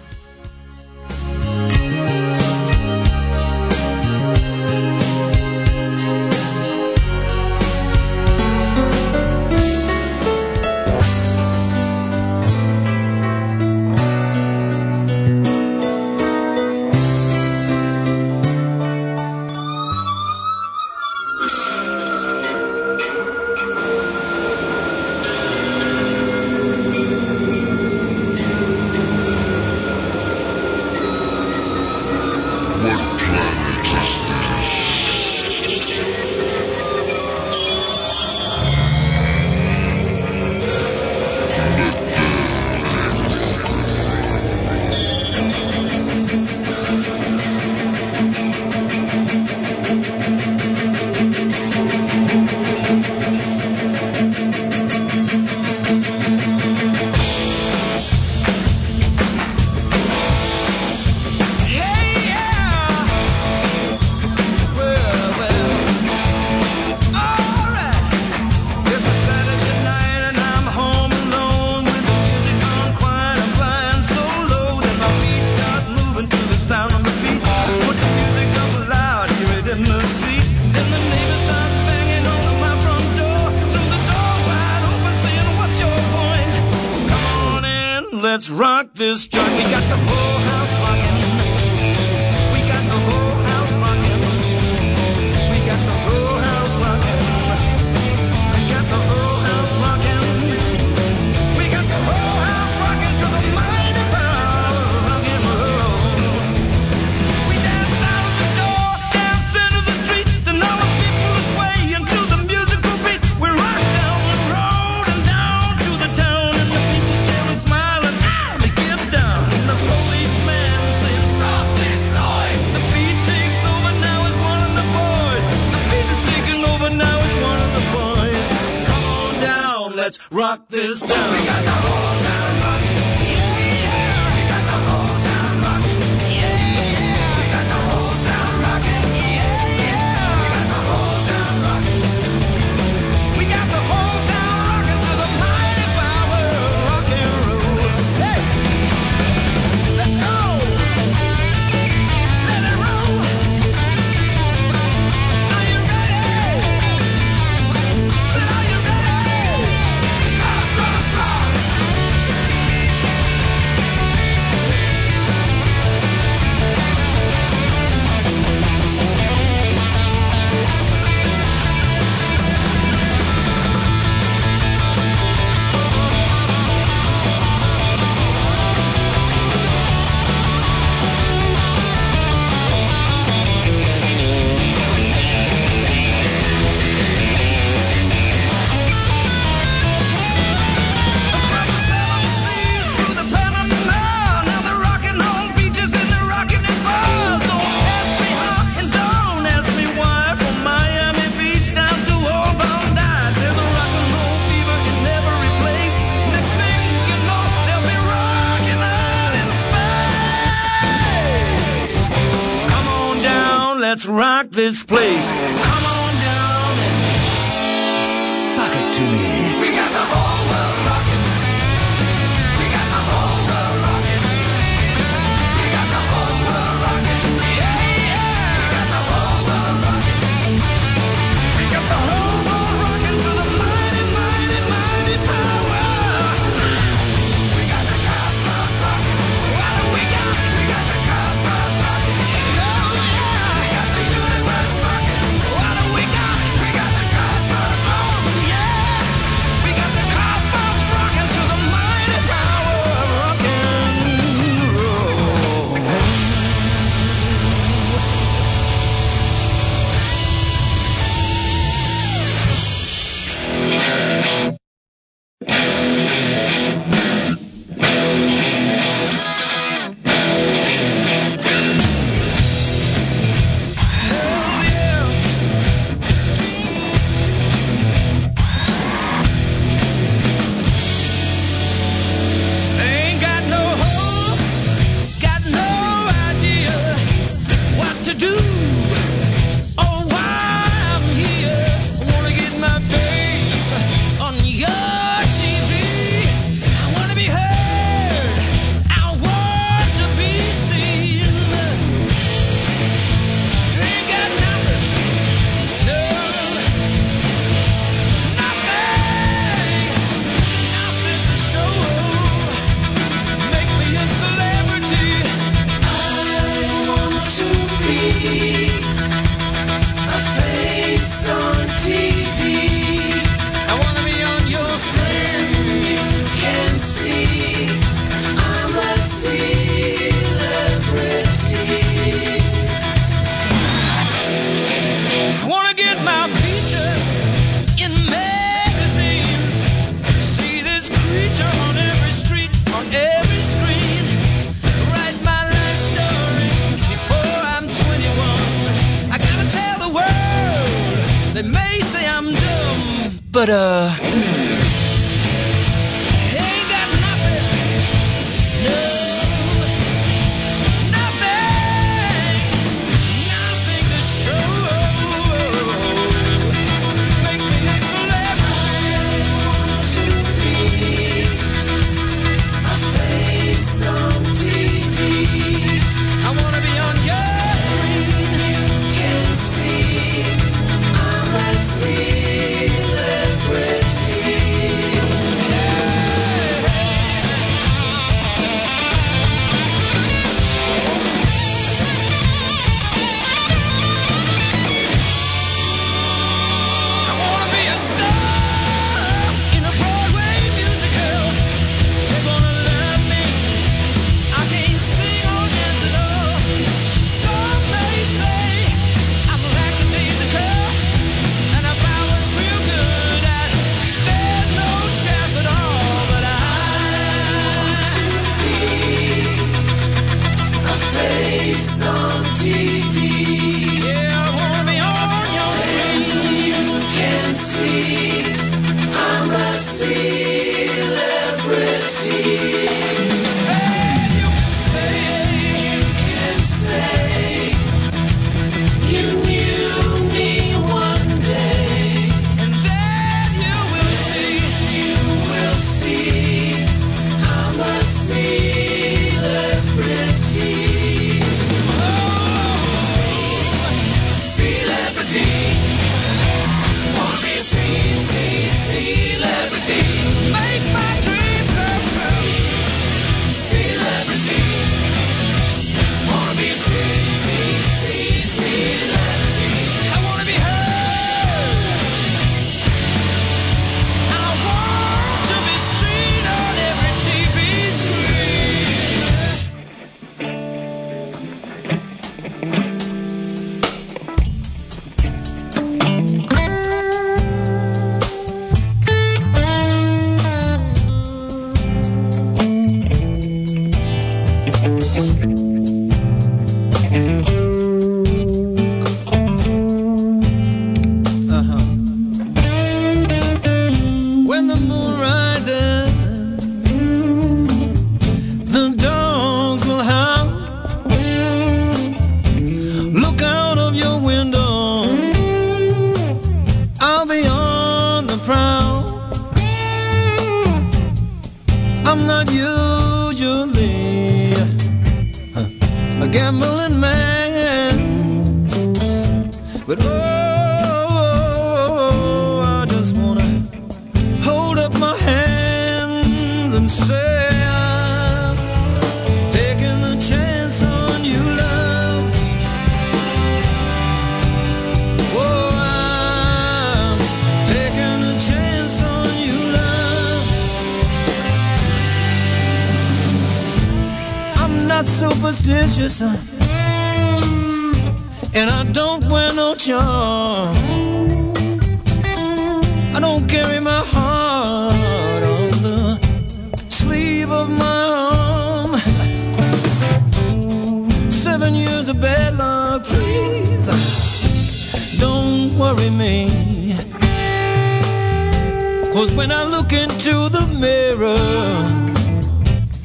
this place.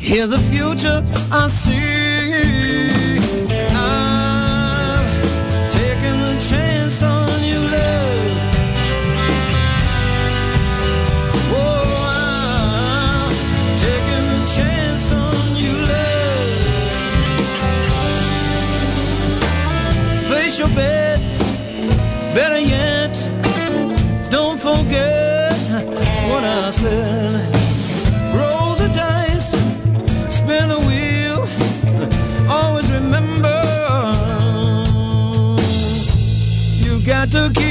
Hear the future I see. I'm taking chance on you, love. Oh, I'm taking chance on you, love. Place your bets, better yet, don't forget what I said. took you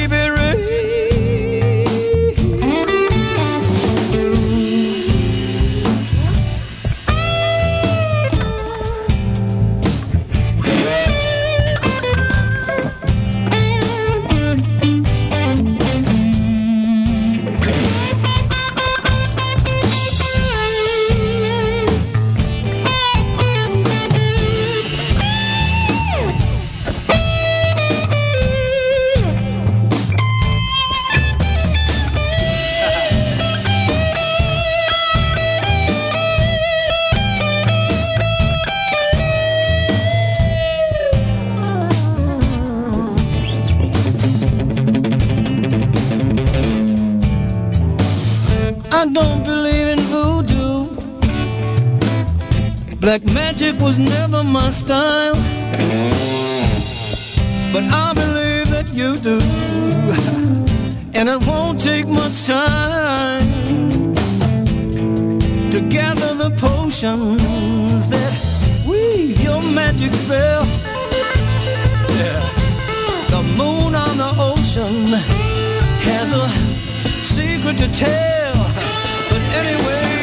my style, but I believe that you do, and it won't take much time to gather the potions that weave your magic spell. Yeah. The moon on the ocean has a secret to tell, but anyway.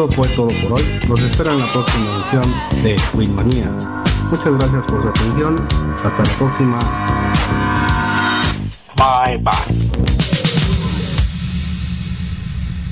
Eso fue todo por hoy. Los espero en la próxima edición de Wingmanía. Muchas gracias por su atención. Hasta la próxima. Bye bye.